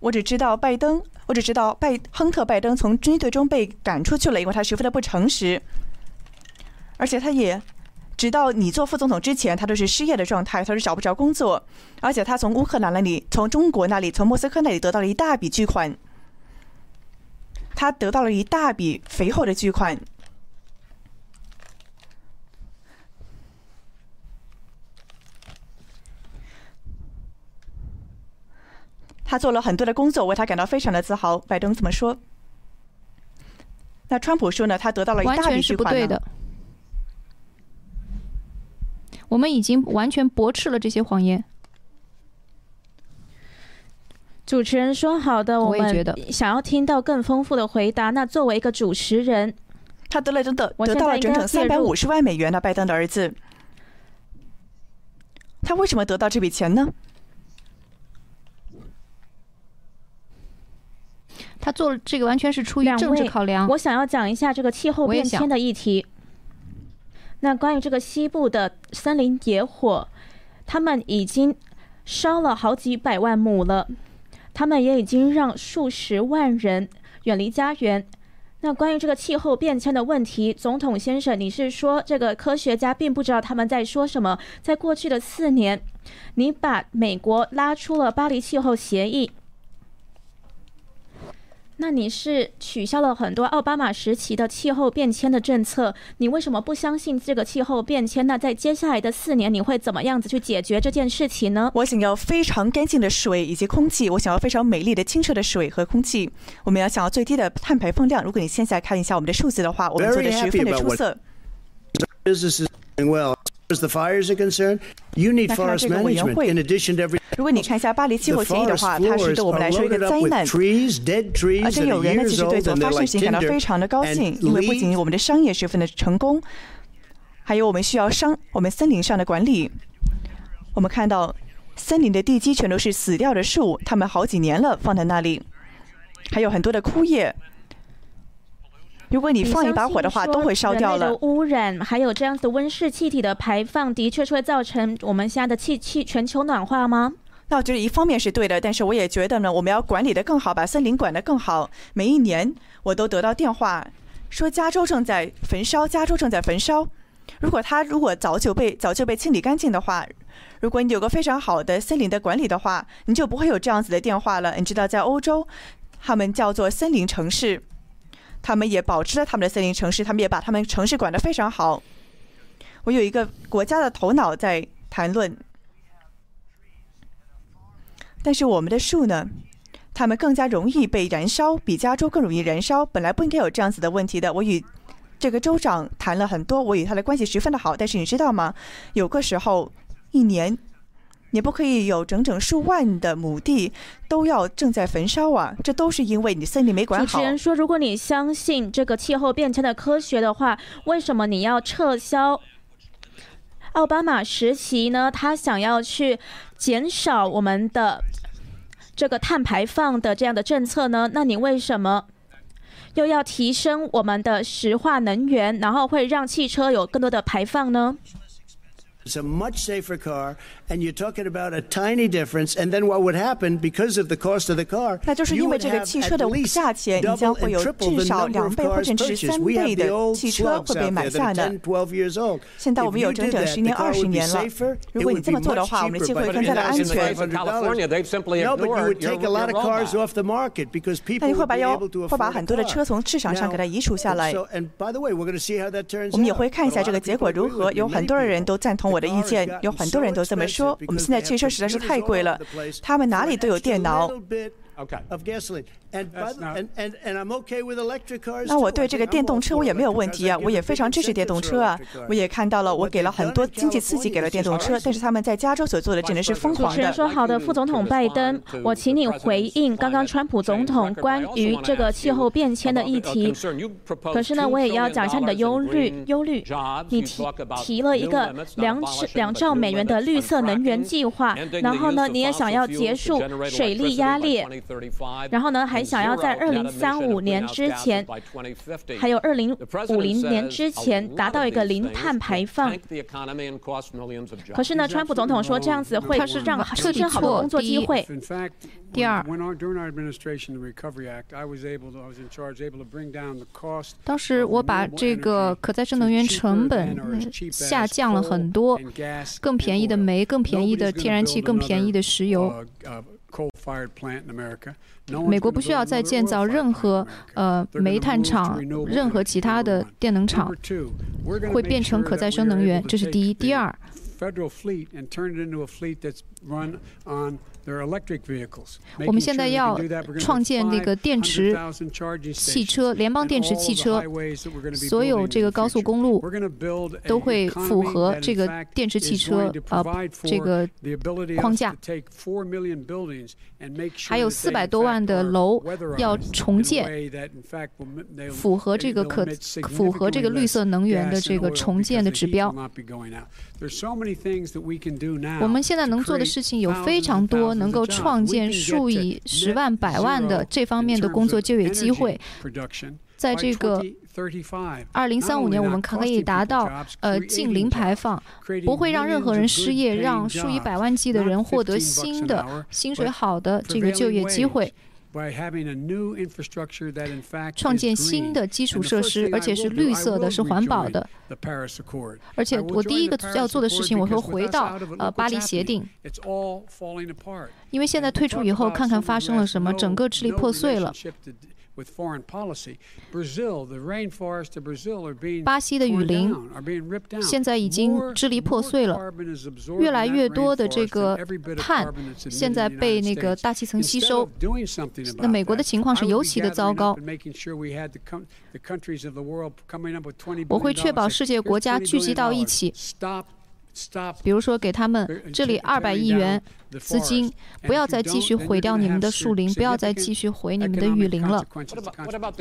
我只知道拜登，我只知道拜亨特拜登从军队中被赶出去了，因为他十分的不诚实，而且他也。直到你做副总统之前，他都是失业的状态，他是找不着工作，而且他从乌克兰那里、从中国那里、从莫斯科那里得到了一大笔巨款，他得到了一大笔肥厚的巨款。他做了很多的工作，为他感到非常的自豪。拜登怎么说。那川普说呢？他得到了一大笔巨款呢。我们已经完全驳斥了这些谎言。主持人说：“好的，我们想要听到更丰富的回答。那作为一个主持人，他得了真的得到了整整三百五十万美元呢拜登的儿子，他为什么得到这笔钱呢？他做了这个完全是出于政治考量。我想要讲一下这个气候变迁的议题。”那关于这个西部的森林野火，他们已经烧了好几百万亩了，他们也已经让数十万人远离家园。那关于这个气候变迁的问题，总统先生，你是说这个科学家并不知道他们在说什么？在过去的四年，你把美国拉出了巴黎气候协议。那你是取消了很多奥巴马时期的气候变迁的政策，你为什么不相信这个气候变迁？那在接下来的四年，你会怎么样子去解决这件事情呢？我想要非常干净的水以及空气，我想要非常美丽的清澈的水和空气。我们要想要最低的碳排放量。如果你现在看一下我们的数字的话，我们做的十分的出色。The fires are concerned, you need forest management in addition to every. 如果你看一下巴黎气候协议的话，它是对我们来说一个灾难。而且有人呢，其实对所发生的事情感到非常的高兴，因为不仅我们的商业十分的成功，还有我们需要商我们森林上的管理。我们看到森林的地基全都是死掉的树，它们好几年了放在那里，还有很多的枯叶。如果你放一把火的话，都会烧掉了。污染还有这样子的温室气体的排放，的确是会造成我们现在的气气全球暖化吗？那我觉得一方面是对的，但是我也觉得呢，我们要管理的更好，把森林管得更好。每一年我都得到电话，说加州正在焚烧，加州正在焚烧。如果它如果早就被早就被清理干净的话，如果你有个非常好的森林的管理的话，你就不会有这样子的电话了。你知道，在欧洲，他们叫做森林城市。他们也保持了他们的森林城市，他们也把他们城市管得非常好。我有一个国家的头脑在谈论，但是我们的树呢，它们更加容易被燃烧，比加州更容易燃烧。本来不应该有这样子的问题的。我与这个州长谈了很多，我与他的关系十分的好。但是你知道吗？有个时候，一年。你不可以有整整数万的亩地都要正在焚烧啊！这都是因为你森林没管好。主持人说，如果你相信这个气候变迁的科学的话，为什么你要撤销奥巴马时期呢？他想要去减少我们的这个碳排放的这样的政策呢？那你为什么又要提升我们的石化能源，然后会让汽车有更多的排放呢 ？It's a much safer car, and you're talking about a tiny difference. And then what would happen because of the cost of the car? 那就是因为这个汽车的价钱，你将会有至少两倍或者是三倍的汽车会被买下的。现在我们有整整十年、二十年了。如果你这么做的话，我们的气会更加的安全。No, but you would take a lot of cars off the market because people would be able to afford 会把很多的车从市场上给它移除下来。And by the way, we're going to see how that turns out. 我们也会看一下这个结果如何。有很多的人都赞同。 我的意见有很多人都这么说。我们现在汽车实在是太贵了，他们哪里都有电脑。那我对这个电动车我也没有问题啊，我也非常支持电动车啊。我也看到了，我给了很多经济刺激给了电动车，但是他们在加州所做的只能是疯狂的。主持人说：“好的，副总统拜登，我请你回应刚刚川普总统关于这个气候变迁的议题。可是呢，我也要讲一下你的忧虑。忧虑，你提提了一个两两兆美元的绿色能源计划，然后呢，你也想要结束水力压裂。”然后呢，还想要在二零三五年之前，还有二零五零年之前达到一个零碳排放。可是呢，川普总统说这样子会让撤销好多工作机会。第二，当时我把这个可再生能源成本下降了很多，更便宜的煤，更便宜的天然气，更便宜的石油。美国不需要再建造任何呃煤炭厂，任何其他的电能厂，会变成可再生能源。这是第一。第二。我们现在要创建那个电池汽车，联邦电池汽车，所有这个高速公路都会符合这个电池汽车啊这个框架。还有四百多万的楼要重建，符合这个可符合这个绿色能源的这个重建的指标。我们现在能做的事情有非常多，能够创建数以十万、百万的这方面的工作就业机会。在这个二零三五年，我们可以达到呃近零排放，不会让任何人失业，让数以百万计的人获得新的薪水好的这个就业机会。创建新的基础设施，而且是绿色的，是环保的。而且我第一个要做的事情，我会回到呃巴黎协定，因为现在退出以后，看看发生了什么，整个支离破碎了。巴西的雨林现在已经支离破碎了，越来越多的这个碳现在被那个大气层吸收。那美国的情况是尤其的糟糕。我会确保世界国家聚集到一起。比如说，给他们这里二百亿元资金，不要再继续毁掉你们的树林，不要再继续毁你们的雨林了，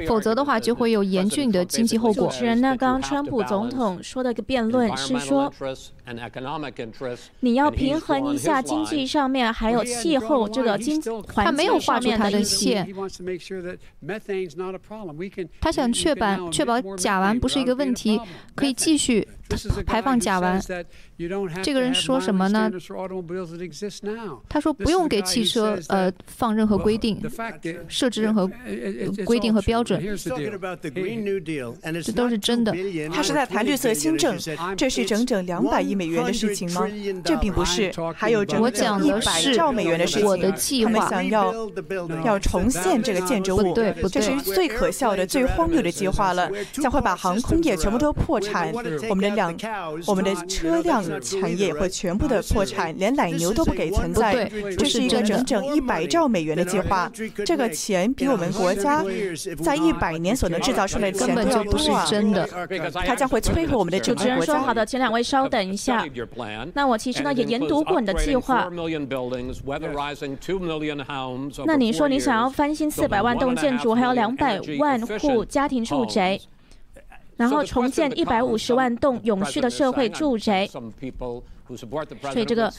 否则的话就会有严峻的经济后果。主持人，那刚刚川普总统说的个辩论是说，你要平衡一下经济上面还有气候这个经环境上面的线。他想确保确保甲烷不是一个问题，可以继续排放甲烷。这个人说什么呢？他说不用给汽车呃放任何规定，设置任何规定和标准。这都是真的。他是在谈绿色新政，这是整整两百亿美元的事情吗？这并不是，还有整整一百兆美元的事情。他们想要要重现这个建筑物，这是最可笑的、最荒谬的计划了，将会把航空业全部都破产，我们的两我们的车辆。产业会全部的破产，连奶牛都不给存在。这是一个整整一百兆美元的计划，这个钱比我们国家在一百年所能制造出来的钱根本就不是真的。它将会摧毁我们的整个国家。好的，请两位稍等一下。那我其实呢也研读过你的计划。那你说你想要翻新四百万栋建筑，还有两百万户家庭住宅。然后重建一百五十万栋永续的社会住宅，所以这个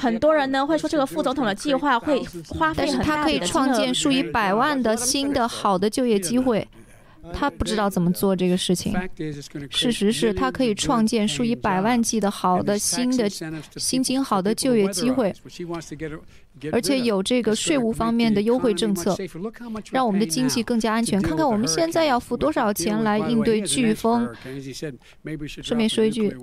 很多人呢会说这个副总统的计划会花费很大的他可以创建数以百万的新的好的就业机会。他不知道怎么做这个事情。事实是他可以创建数以百万计的好的新的、薪金好的就业机会，而且有这个税务方面的优惠政策，让我们的经济更加安全。看看我们现在要付多少钱来应对飓风。顺便说一句，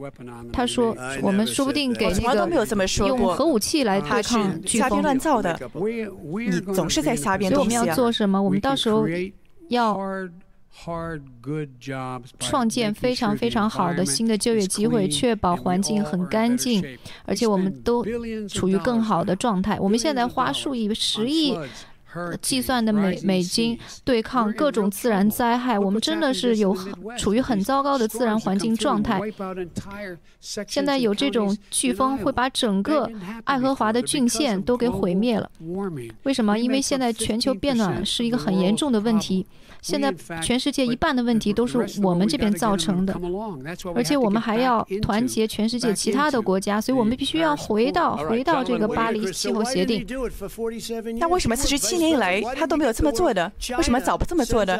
他说我们说不定给那个用核武器来对抗飓风。瞎编乱造的，你总是在瞎编东西啊！我们要做什么？我们到时候要。创建非常非常好的新的就业机会，确保环境很干净，而且我们都处于更好的状态。我们现在花数以十亿计算的美美金对抗各种自然灾害，我们真的是有处于很糟糕的自然环境状态。现在有这种飓风会把整个爱荷华的郡县都给毁灭了。为什么？因为现在全球变暖是一个很严重的问题。现在全世界一半的问题都是我们这边造成的，而且我们还要团结全世界其他的国家，所以我们必须要回到回到这个巴黎气候协定。那为什么四十七年以来他都没有这么做的？为什么早不这么做呢？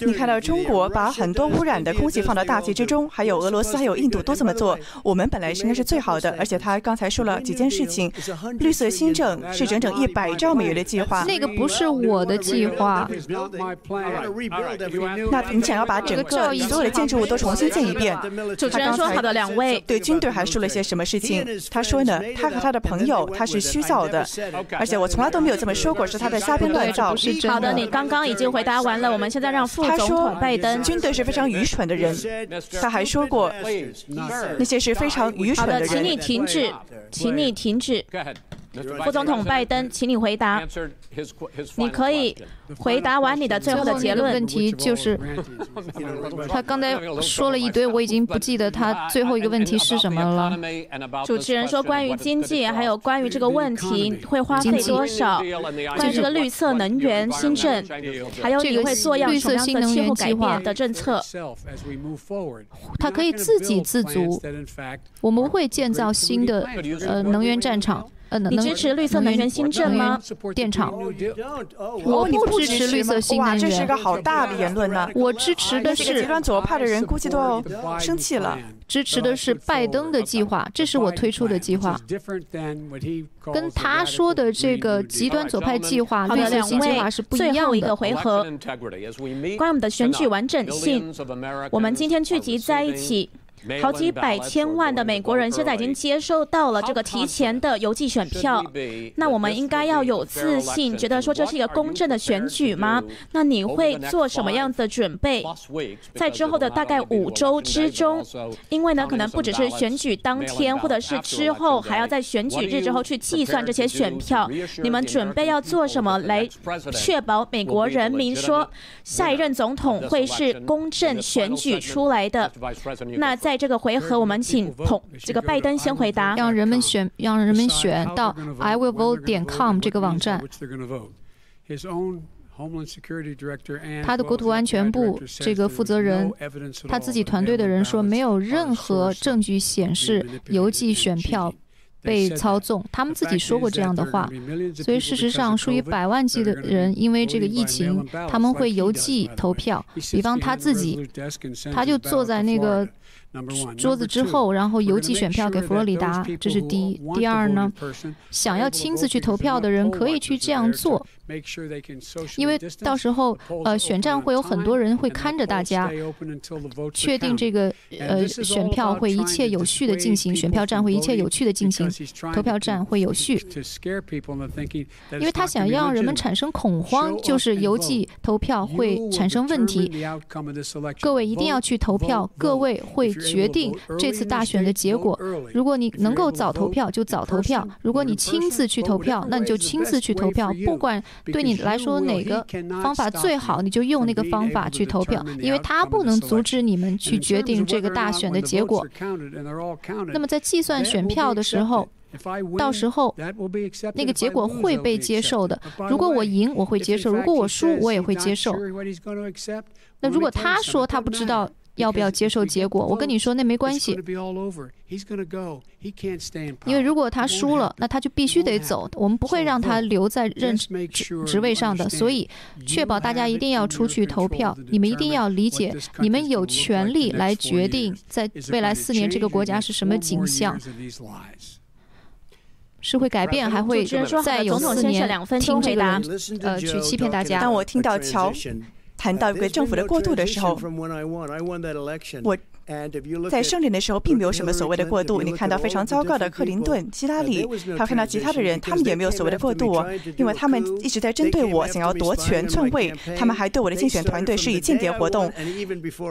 你看到中国把很多污染的空气放到大气之中，还有俄罗斯、还有印度都这么做。我们本来应该是最好的，而且他刚才说了几件事情，绿色新政是整整一百兆美元的计划。那个不是我的计划。那你想要把整个所有的建筑物都重新建一遍？主持人说好的，两位对军队还说了些什么事情？他说呢，他和他的朋友他是虚造的，而且我从来都没有这么说过，是他的瞎编乱造。好的，你刚刚已经回答完了，我们现在让副总统拜登。军队是非常愚蠢的人，他还说过那些是非常愚蠢的人。好的，请你停止，请你停止。副总统拜登，请你回答。你可以回答完你的最后的结论。问题就是，他刚才说了一堆，我已经不记得他最后一个问题是什么了。主持人说，关于经济，还有关于这个问题会花费多少？关于这个绿色能源新政，还有你会做样什么样的气候改变的政策？他可以自给自足。我们会建造新的呃能源战场。你支持绿色能源新政吗？电厂，我不支持绿色新能源。这是个好大的言论呢。我支持的是极端左派的人估计都要生气了。支持的是拜登的计划，这是我推出的计划。跟他说的这个极端左派计划、绿色新计划是不一样的。最后一个回合，关于我们的选举完整性，我们今天聚集在一起。好几百千万的美国人现在已经接收到了这个提前的邮寄选票，那我们应该要有自信，觉得说这是一个公正的选举吗？那你会做什么样子的准备？在之后的大概五周之中，因为呢，可能不只是选举当天，或者是之后还要在选举日之后去计算这些选票。你们准备要做什么来确保美国人民说下一任总统会是公正选举出来的？那在在这个回合，我们请彭这个拜登先回答。让人们选，让人们选到 iwillvote 点 com 这个网站。他的国土安全部这个负责人，他自己团队的人说，没有任何证据显示邮寄选票被操纵。他们自己说过这样的话。所以事实上，数以百万计的人因为这个疫情，他们会邮寄投票。比方他自己，他就坐在那个。桌子之后，然后邮寄选票给佛罗里达，这是第一。第二呢，想要亲自去投票的人可以去这样做，因为到时候呃选站会有很多人会看着大家，确定这个呃选票会一切有序的进行，选票站会一切有序的进行，投票站会有序。因为他想让人们产生恐慌，就是邮寄投票会产生问题。各位一定要去投票，各位会。决定这次大选的结果。如果你能够早投票，就早投票；如果你亲自去投票，那你就亲自去投票。不管对你来说哪个方法最好，你就用那个方法去投票，因为他不能阻止你们去决定这个大选的结果。那么在计算选票的时候，到时候那个结果会被接受的。如果我赢，我会接受；如果我输，我也会接受。那如果他说他不知道。要不要接受结果？我跟你说，那没关系。因为如果他输了，那他就必须得走。我们不会让他留在任职职位上的。所以，确保大家一定要出去投票。你们一定要理解，你们有权利来决定在未来四年这个国家是什么景象，是会改变，还会再有四年听这个呃去欺骗大家。当我听到乔。谈到一个政府的过渡的时候，我。在胜利的时候，并没有什么所谓的过渡。你看到非常糟糕的克林顿、希拉里，还有看到其他的人，他们也没有所谓的过渡，因为他们一直在针对我，想要夺权篡位。他们还对我的竞选团队施以间谍活动。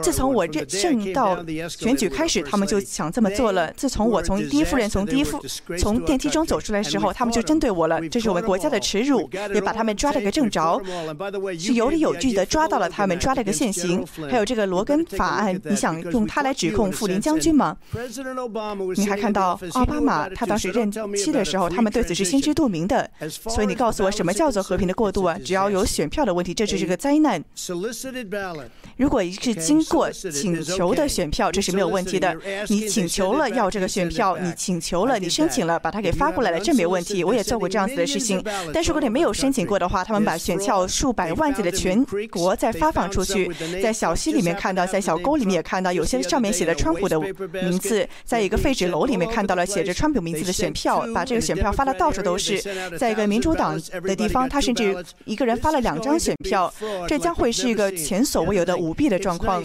自从我任胜到选举开始，他们就想这么做了。自从我从第一夫人从第一夫从电梯中走出来的时候，他们就针对我了。这是我们国家的耻辱，也把他们抓了个正着，是有理有据的抓到了他们，抓了个现行。还有这个罗根法案，你想用它？来指控富林将军吗？你还看到奥巴马他当时任期的时候，他们对此是心知肚明的。所以你告诉我，什么叫做和平的过渡啊？只要有选票的问题，这就是个灾难。如果是经过请求的选票，这是没有问题的。你请求了要这个选票，你请求了，你申请了，把它给发过来了，这没问题。我也做过这样子的事情。但是如果你没有申请过的话，他们把选票数百万计的全国再发放出去，在小溪里面看到，在小沟里面也看到，有些。上面写了川普的名字，在一个废纸篓里面看到了写着川普名字的选票，把这个选票发的到处都是。在一个民主党的地方，他甚至一个人发了两张选票，这将会是一个前所未有的舞弊的状况。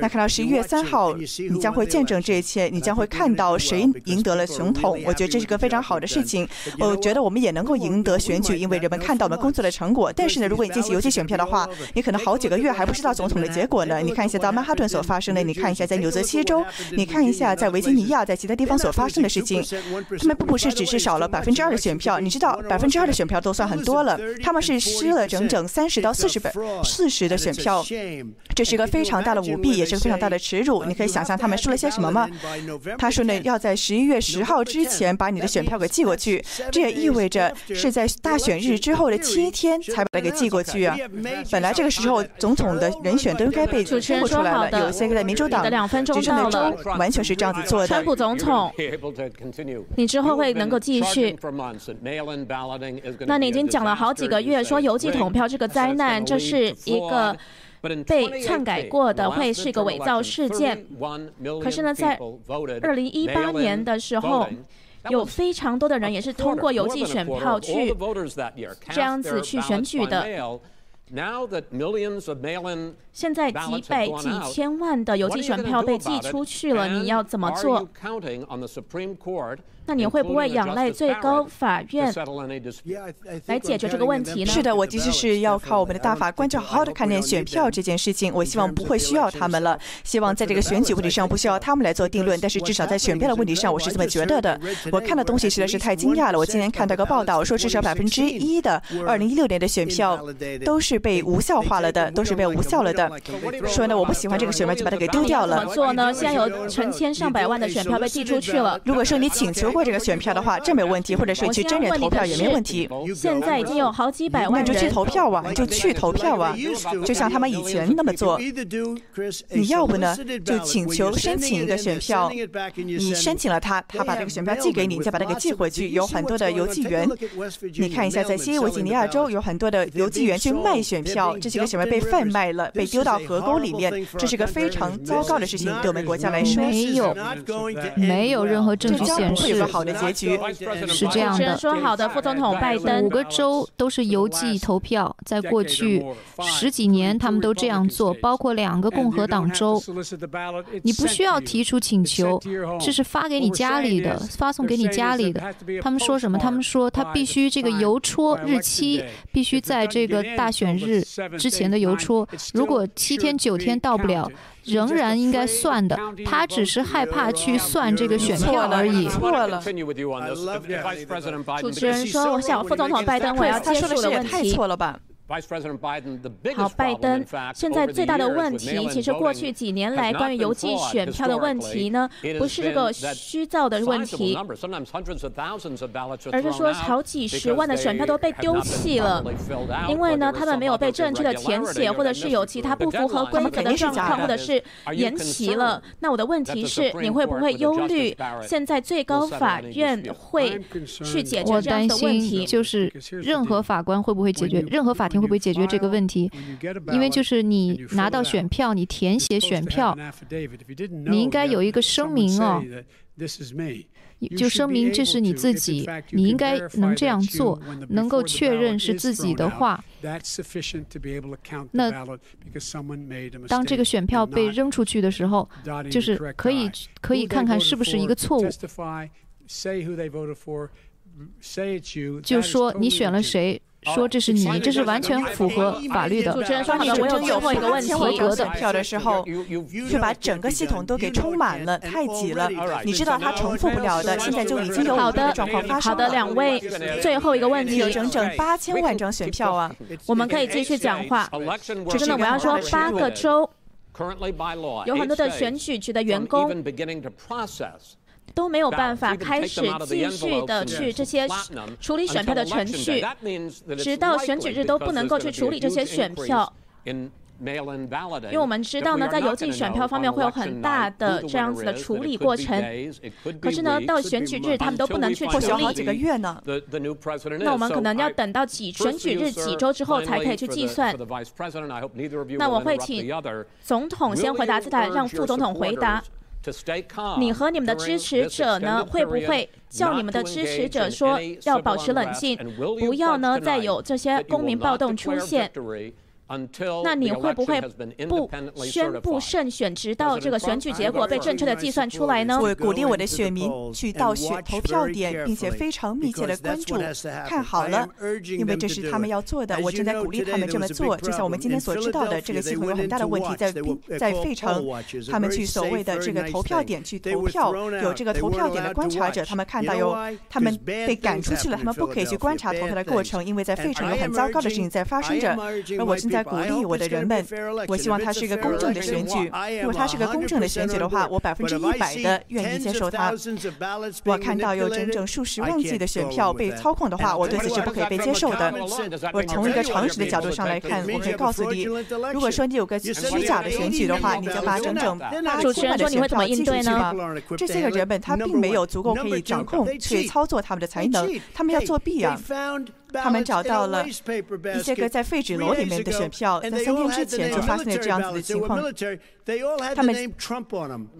那看到十一月三号，你将会见证这一切，你将会看到谁赢得了总统。我觉得这是个非常好的事情。我觉得我们也能够赢得选举，因为人们看到我们工作的成果。但是呢，如果你进行邮寄选票的话，你可能好几个月还不知道总统的结果呢。你看一下到曼哈顿所发生的，你。看一下在纽泽西州，你看一下在维吉尼亚，在其他地方所发生的事情，他们不不是只是少了百分之二的选票，你知道百分之二的选票都算很多了，他们是失了整整三十到四十百四十的选票，这是一个非常大的舞弊，也是非常大的耻辱。你可以想象他们说了些什么吗？他说呢，要在十一月十号之前把你的选票给寄过去，这也意味着是在大选日之后的七天才把它给寄过去啊。本来这个时候总统的人选都应该被宣布出来了，有些在民主。的两分钟到了，完全是这样子做的。川普总统，你之后会能够继续。那你已经讲了好几个月，说邮寄投票这个灾难，这是一个被篡改过的，会是一个伪造事件。可是呢，在二零一八年的时候，有非常多的人也是通过邮寄选票去这样子去选举的。现在几百几千万的邮寄选票被寄出去了，你要怎么做？那你会不会仰赖最高法院来解决这个问题呢？是的，我其实是要靠我们的大法官，就好好的看见选票这件事情。我希望不会需要他们了，希望在这个选举问题上不需要他们来做定论。但是至少在选票的问题上，我是这么觉得的。我看的东西实在是太惊讶了。我今天看到个报道说，至少百分之一的二零一六年的选票都是。是被无效化了的，都是被无效了的。说呢，我不喜欢这个选票，就把它给丢掉了。怎么做呢？现在有成千上百万的选票被寄出去了。如果说你请求过这个选票的话，这没问题，或者是去真人投票也没问题。现在已经有好几百万人就去投票啊，就去投票啊，就像他们以前那么做。你要不呢，就请求申请一个选票，你申请了他，他把这个选票寄给你，再把它给寄回去。有很多的邮寄员，你看一下，在西维吉尼亚州有很多的邮寄员去卖选票，这些个选票被贩卖了，被丢到河沟里面，这是个非常糟糕的事情，对我们国家来说。没有，没有任何证据显示好的结局。是这样的。说好的，副总统拜登，五个州都是邮寄投票，在过去十几年他们都这样做，包括两个共和党州。你不需要提出请求，这是发给你家里的，发送给你家里的。他们说什么？他们说他必须这个邮戳日期必须在这个大选日之前的邮戳，如果七天九天到不了，仍然应该算的。他只是害怕去算这个选票而已。错了。主持人说：“我想副总统拜登，我要接触的问题。”太错了吧？好，拜登现在最大的问题，其实过去几年来关于邮寄选票的问题呢，不是这个虚造的问题，而是说好几十万的选票都被丢弃了，因为呢他们没有被正确的填写，或者是有其他不符合规则的状况，或者是延期了。那我的问题是，你会不会忧虑现在最高法院会去解决这样的问题？就是任何法官会不会解决？任何法庭？会不会解决这个问题？因为就是你拿到选票，你填写选票，你应该有一个声明哦，就声明这是你自己，你应该能这样做，能够确认是自己的话。那当这个选票被扔出去的时候，就是可以可以看看是不是一个错误。就说你选了谁。说这是你，这是完全符合法律的。主持人说好的，我有最后一个问题。合格的票的时候，却把整个系统都给充满了，太挤了。你知道它重复不了的，现在就已经有好的状况发生。好的，两位，最后一个问题，有整整八千万张选票啊！我们可以继续讲话。只是呢，我要说八个州有很多的选举局的员工。都没有办法开始继续的去这些处理选票的程序，直到选举日都不能够去处理这些选票。因为我们知道呢，在邮寄选票方面会有很大的这样子的处理过程，可是呢，到选举日他们都不能去处理。好几个月呢。那我们可能要等到几选举日几周之后才可以去计算。那我会请总统先回答，再让副总统回答。你和你们的支持者呢，会不会叫你们的支持者说要保持冷静，不要呢再有这些公民暴动出现？那你会不会不宣布胜选，直到这个选举结果被正确的计算出来呢？我鼓励我的选民去到选投票点，并且非常密切的关注，看好了，因为这是他们要做的。我正在鼓励他们这么做。就像我们今天所知道的，这个系统有很大的问题，在在费城，他们去所谓的这个投票点去投票，有这个投票点的观察者，他们看到有他们被赶出去了，他们不可以去观察投票的过程，因为在费城有很糟糕的事情在发生着。而我正在。鼓励我的人们，我希望它是一个公正的选举。如果它是个公正的选举的话，我百分之一百的愿意接受它。我看到有整整数十万计的选票被操控的话，我对此是不可以被接受的。我从一个常识的角度上来看，我可以告诉你，如果说你有个虚假的选举的话，你就把整整主持人说你会怎么应对呢？这些个人们他并没有足够可以掌控、去操作他们的才能，他们要作弊啊。他们找到了一些个在废纸篓里面的选票，在三天之前就发生了这样子的情况。他们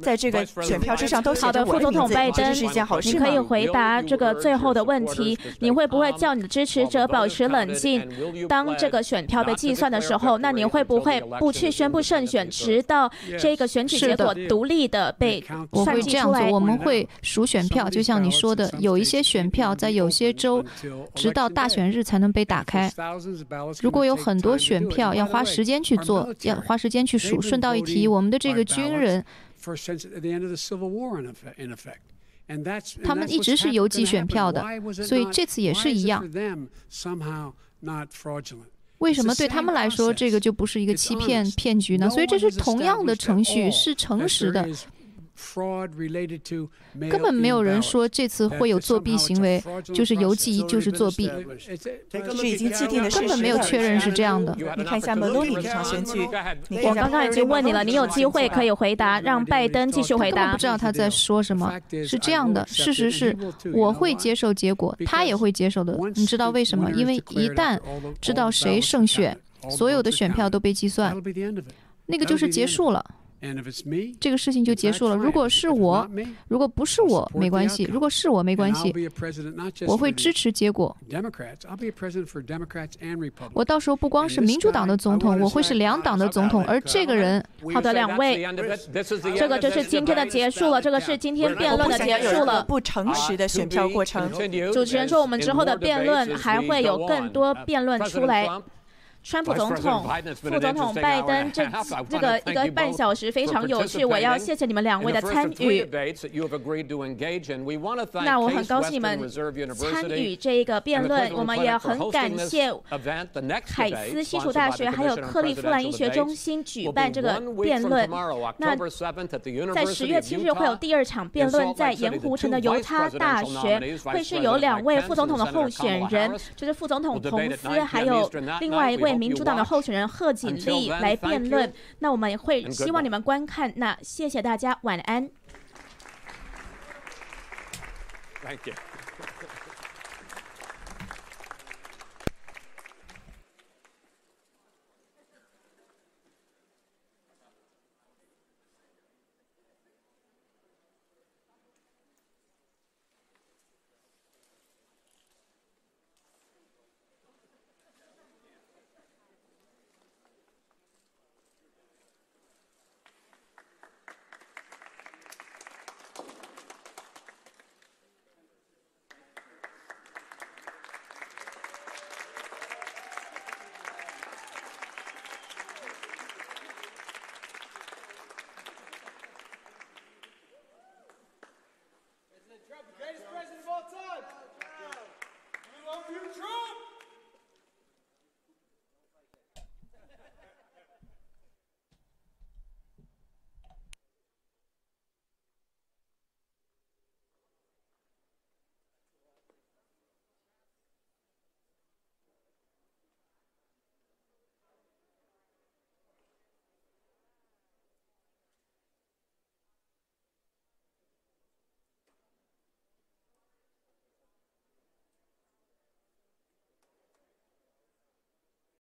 在这个选票之上都写着我的名字，这是一件好事你可以回答这个最后的问题：你会不会叫你的支持者保持冷静？当这个选票被计算的时候，那你会不会不去宣布胜选，直到这个选举结果独立的被算计出来？我们会数选票，就像你说的，有一些选票在有些州，直到大选日才能被打开。如果有很多选票要花时间去做，要花时间去数。顺道一提，我们的这个军人，他们一直是邮寄选票的，所以这次也是一样。为什么对他们来说这个就不是一个欺骗骗局呢？所以这是同样的程序，是诚实的。根本没有人说这次会有作弊行为，就是邮寄就是作弊，这是已经既定的事实，根本没有确认是这样的。你看一下梅洛尼这场选举，我刚刚已经问你了，你有机会可以回答，让拜登继续回答。不知道他在说什么，是这样的，事实是我会接受结果，他也会接受的。你知道为什么？因为一旦知道谁胜选，所有的选票都被计算，那个就是结束了。这个事情就结束了。如果是我，如果不是我，没关系；如果是我，没关系。我会支持结果。我到时候不光是民主党的总统，我会是两党的总统。而这个人，好的，两位，这个就是今天的结束了。这个是今天辩论的结束了。不诚实的选票过程。主持人说，我们之后的辩论还会有更多辩论出来。川普总统、副总统拜登，这这个一个半小时非常有趣，我要谢谢你们两位的参与。那我很高兴你们参与这一个辩论，我们也很感谢凯斯西楚大学还有克利夫兰医学中心举办这个辩论。那在十月七日会有第二场辩论，在盐湖城的犹他大学，会是有两位副总统的候选人，就是副总统彭斯，还有另外一位。民主党的候选人贺锦丽来辩论，那我们会希望你们观看，那谢谢大家，晚安。